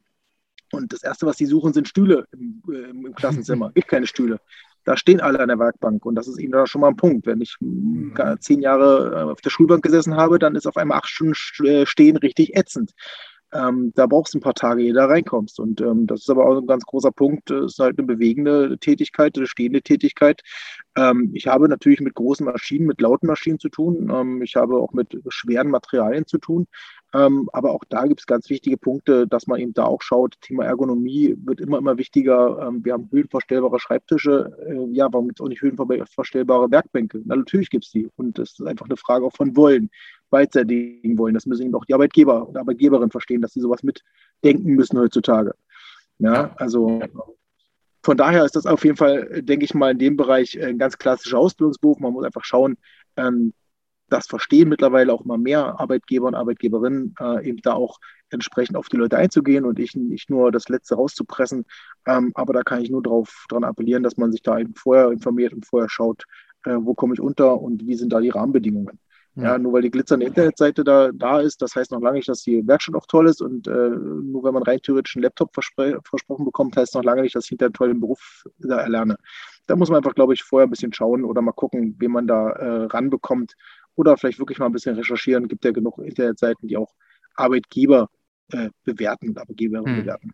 und das Erste, was sie suchen, sind Stühle im, äh, im Klassenzimmer. Es gibt keine Stühle. Da stehen alle an der Werkbank. Und das ist ihnen da schon mal ein Punkt. Wenn ich mhm. zehn Jahre äh, auf der Schulbank gesessen habe, dann ist auf einmal acht Stunden äh, Stehen richtig ätzend. Ähm, da brauchst du ein paar Tage, ehe du da reinkommst. Und ähm, das ist aber auch ein ganz großer Punkt. Es ist halt eine bewegende Tätigkeit, eine stehende Tätigkeit. Ähm, ich habe natürlich mit großen Maschinen, mit lauten Maschinen zu tun. Ähm, ich habe auch mit schweren Materialien zu tun. Ähm, aber auch da gibt es ganz wichtige Punkte, dass man eben da auch schaut. Thema Ergonomie wird immer, immer wichtiger. Ähm, wir haben höhenverstellbare Schreibtische. Äh, ja, warum gibt es auch nicht höhenverstellbare Werkbänke? Na, natürlich gibt es die. Und das ist einfach eine Frage auch von Wollen beidseitigen wollen. Das müssen eben auch die Arbeitgeber und Arbeitgeberinnen verstehen, dass sie sowas mitdenken müssen heutzutage. Ja, also von daher ist das auf jeden Fall, denke ich mal, in dem Bereich ein ganz klassischer Ausbildungsberuf. Man muss einfach schauen, ähm, das verstehen mittlerweile auch mal mehr Arbeitgeber und Arbeitgeberinnen, äh, eben da auch entsprechend auf die Leute einzugehen und ich nicht nur das Letzte rauszupressen. Ähm, aber da kann ich nur darauf dran appellieren, dass man sich da eben vorher informiert und vorher schaut, äh, wo komme ich unter und wie sind da die Rahmenbedingungen. Ja, nur weil die glitzernde Internetseite da, da ist, das heißt noch lange nicht, dass die Werkstatt auch toll ist. Und äh, nur wenn man rein theoretisch einen Laptop versprochen bekommt, heißt noch lange nicht, dass ich hinterher einen tollen Beruf da erlerne. Da muss man einfach, glaube ich, vorher ein bisschen schauen oder mal gucken, wen man da äh, ranbekommt oder vielleicht wirklich mal ein bisschen recherchieren. Gibt ja genug Internetseiten, die auch Arbeitgeber äh, bewerten und Arbeitgeberinnen hm. bewerten.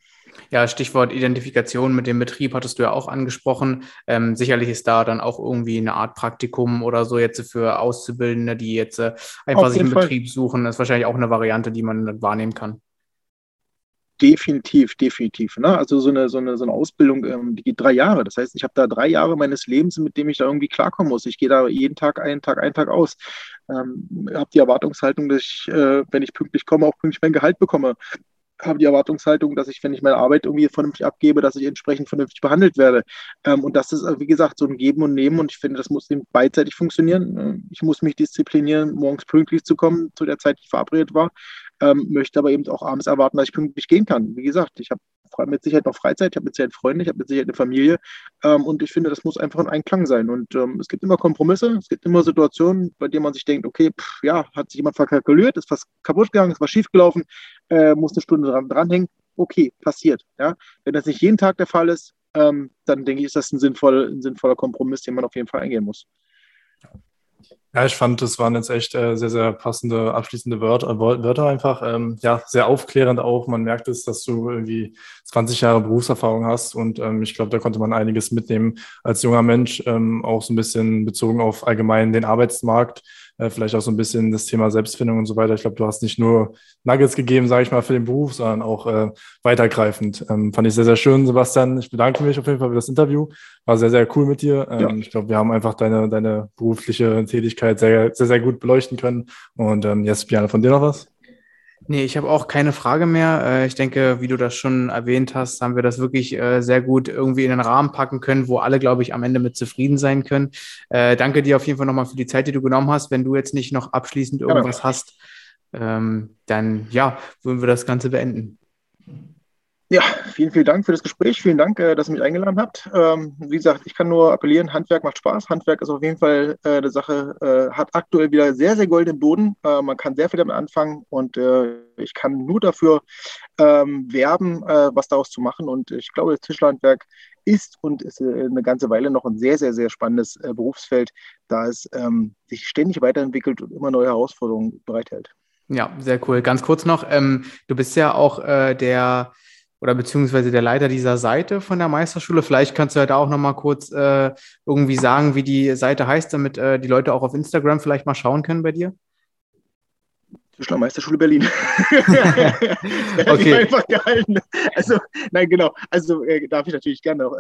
Ja, Stichwort Identifikation mit dem Betrieb hattest du ja auch angesprochen. Ähm, sicherlich ist da dann auch irgendwie eine Art Praktikum oder so jetzt für Auszubildende, die jetzt äh, einfach sich einen Fall. Betrieb suchen. Das ist wahrscheinlich auch eine Variante, die man dann wahrnehmen kann. Definitiv, definitiv. Ne? Also so eine, so eine, so eine Ausbildung, ähm, die geht drei Jahre. Das heißt, ich habe da drei Jahre meines Lebens, mit dem ich da irgendwie klarkommen muss. Ich gehe da jeden Tag, einen Tag, einen Tag aus. Ähm, habe die Erwartungshaltung, dass ich, äh, wenn ich pünktlich komme, auch pünktlich mein Gehalt bekomme habe die Erwartungshaltung, dass ich, wenn ich meine Arbeit irgendwie vernünftig abgebe, dass ich entsprechend vernünftig behandelt werde. Ähm, und das ist, wie gesagt, so ein Geben und Nehmen. Und ich finde, das muss eben beidseitig funktionieren. Äh, ich muss mich disziplinieren, morgens pünktlich zu kommen, zu der Zeit, die verabredet war. Ähm, möchte aber eben auch abends erwarten, dass ich pünktlich gehen kann. Wie gesagt, ich habe mit Sicherheit noch Freizeit, ich habe mit Sicherheit Freunde, ich habe mit Sicherheit eine Familie. Ähm, und ich finde, das muss einfach ein Einklang sein. Und ähm, es gibt immer Kompromisse, es gibt immer Situationen, bei denen man sich denkt, okay, pff, ja, hat sich jemand verkalkuliert, ist was kaputt gegangen, ist was schiefgelaufen, äh, muss eine Stunde dran, dranhängen. Okay, passiert. Ja? Wenn das nicht jeden Tag der Fall ist, ähm, dann denke ich, ist das ein, sinnvoll, ein sinnvoller Kompromiss, den man auf jeden Fall eingehen muss. Ja, ich fand, das waren jetzt echt äh, sehr, sehr passende, abschließende Wörter, Wörter einfach. Ähm, ja, sehr aufklärend auch. Man merkt es, dass du irgendwie 20 Jahre Berufserfahrung hast und ähm, ich glaube, da konnte man einiges mitnehmen als junger Mensch, ähm, auch so ein bisschen bezogen auf allgemein den Arbeitsmarkt äh, vielleicht auch so ein bisschen das Thema Selbstfindung und so weiter. Ich glaube, du hast nicht nur Nuggets gegeben, sage ich mal, für den Beruf, sondern auch äh, weitergreifend. Ähm, fand ich sehr, sehr schön, Sebastian. Ich bedanke mich auf jeden Fall für das Interview. War sehr, sehr cool mit dir. Ähm, ja. Ich glaube, wir haben einfach deine, deine berufliche Tätigkeit sehr, sehr, sehr gut beleuchten können. Und ähm, jetzt, Biane, von dir noch was? Nee, ich habe auch keine Frage mehr. Äh, ich denke, wie du das schon erwähnt hast, haben wir das wirklich äh, sehr gut irgendwie in den Rahmen packen können, wo alle, glaube ich, am Ende mit zufrieden sein können. Äh, danke dir auf jeden Fall nochmal für die Zeit, die du genommen hast. Wenn du jetzt nicht noch abschließend irgendwas ja. hast, ähm, dann ja, würden wir das Ganze beenden. Ja, vielen, vielen Dank für das Gespräch. Vielen Dank, äh, dass ihr mich eingeladen habt. Ähm, wie gesagt, ich kann nur appellieren, Handwerk macht Spaß. Handwerk ist auf jeden Fall äh, eine Sache, äh, hat aktuell wieder sehr, sehr goldenen Boden. man kann sehr viel damit anfangen und ich kann nur dafür ähm, werben, was daraus zu machen. Und ich glaube, das Tischlerhandwerk ist und ist eine ganze Weile noch ein sehr, sehr, sehr spannendes Berufsfeld, da es ähm, sich ständig weiterentwickelt und immer neue Herausforderungen bereithält. Ja, sehr cool. Ganz kurz noch, du bist ja auch der oder beziehungsweise der Leiter dieser Seite von der Meisterschule. Vielleicht kannst du ja da auch nochmal kurz äh, irgendwie sagen, wie die Seite heißt, damit äh, die Leute auch auf Instagram vielleicht mal schauen können bei dir. Tischler Meisterschule Berlin. okay. einfach gehalten. Also, nein, genau. Also äh, darf ich natürlich gerne.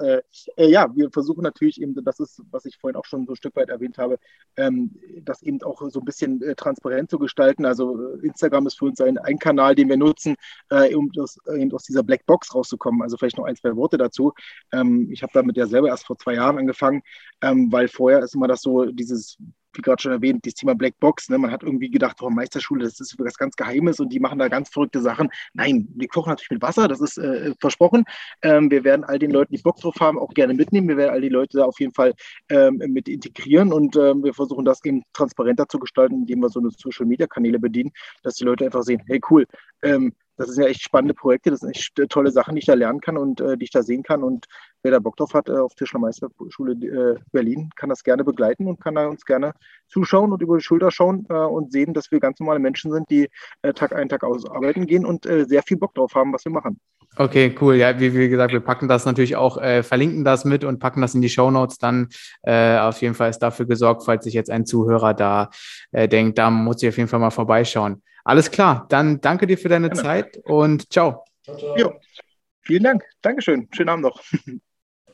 Äh, äh, ja, wir versuchen natürlich eben, das ist, was ich vorhin auch schon so ein Stück weit erwähnt habe, ähm, das eben auch so ein bisschen äh, transparent zu gestalten. Also äh, Instagram ist für uns ein, ein Kanal, den wir nutzen, äh, um das, eben aus dieser Blackbox rauszukommen. Also vielleicht noch ein, zwei Worte dazu. Ähm, ich habe damit ja selber erst vor zwei Jahren angefangen, ähm, weil vorher ist immer das so, dieses wie gerade schon erwähnt, das Thema Black Box. Ne? Man hat irgendwie gedacht, oh, Meisterschule, das ist was ganz Geheimes und die machen da ganz verrückte Sachen. Nein, wir kochen natürlich mit Wasser, das ist äh, versprochen. Ähm, wir werden all den Leuten, die Bock drauf haben, auch gerne mitnehmen. Wir werden all die Leute da auf jeden Fall ähm, mit integrieren und ähm, wir versuchen das eben transparenter zu gestalten, indem wir so eine Social Media Kanäle bedienen, dass die Leute einfach sehen, hey cool, ähm, das sind ja echt spannende Projekte, das sind echt tolle Sachen, die ich da lernen kann und äh, die ich da sehen kann. Und wer da Bock drauf hat, äh, auf Tischlermeisterschule äh, Berlin, kann das gerne begleiten und kann da uns gerne zuschauen und über die Schulter schauen äh, und sehen, dass wir ganz normale Menschen sind, die äh, Tag ein, Tag aus arbeiten gehen und äh, sehr viel Bock drauf haben, was wir machen. Okay, cool. Ja, wie, wie gesagt, wir packen das natürlich auch, verlinken das mit und packen das in die Show Notes. Dann auf jeden Fall ist dafür gesorgt, falls sich jetzt ein Zuhörer da denkt, da muss ich auf jeden Fall mal vorbeischauen. Alles klar, dann danke dir für deine Gerne. Zeit und ciao. ciao, ciao. Jo. Vielen Dank. Dankeschön. Schönen Abend noch.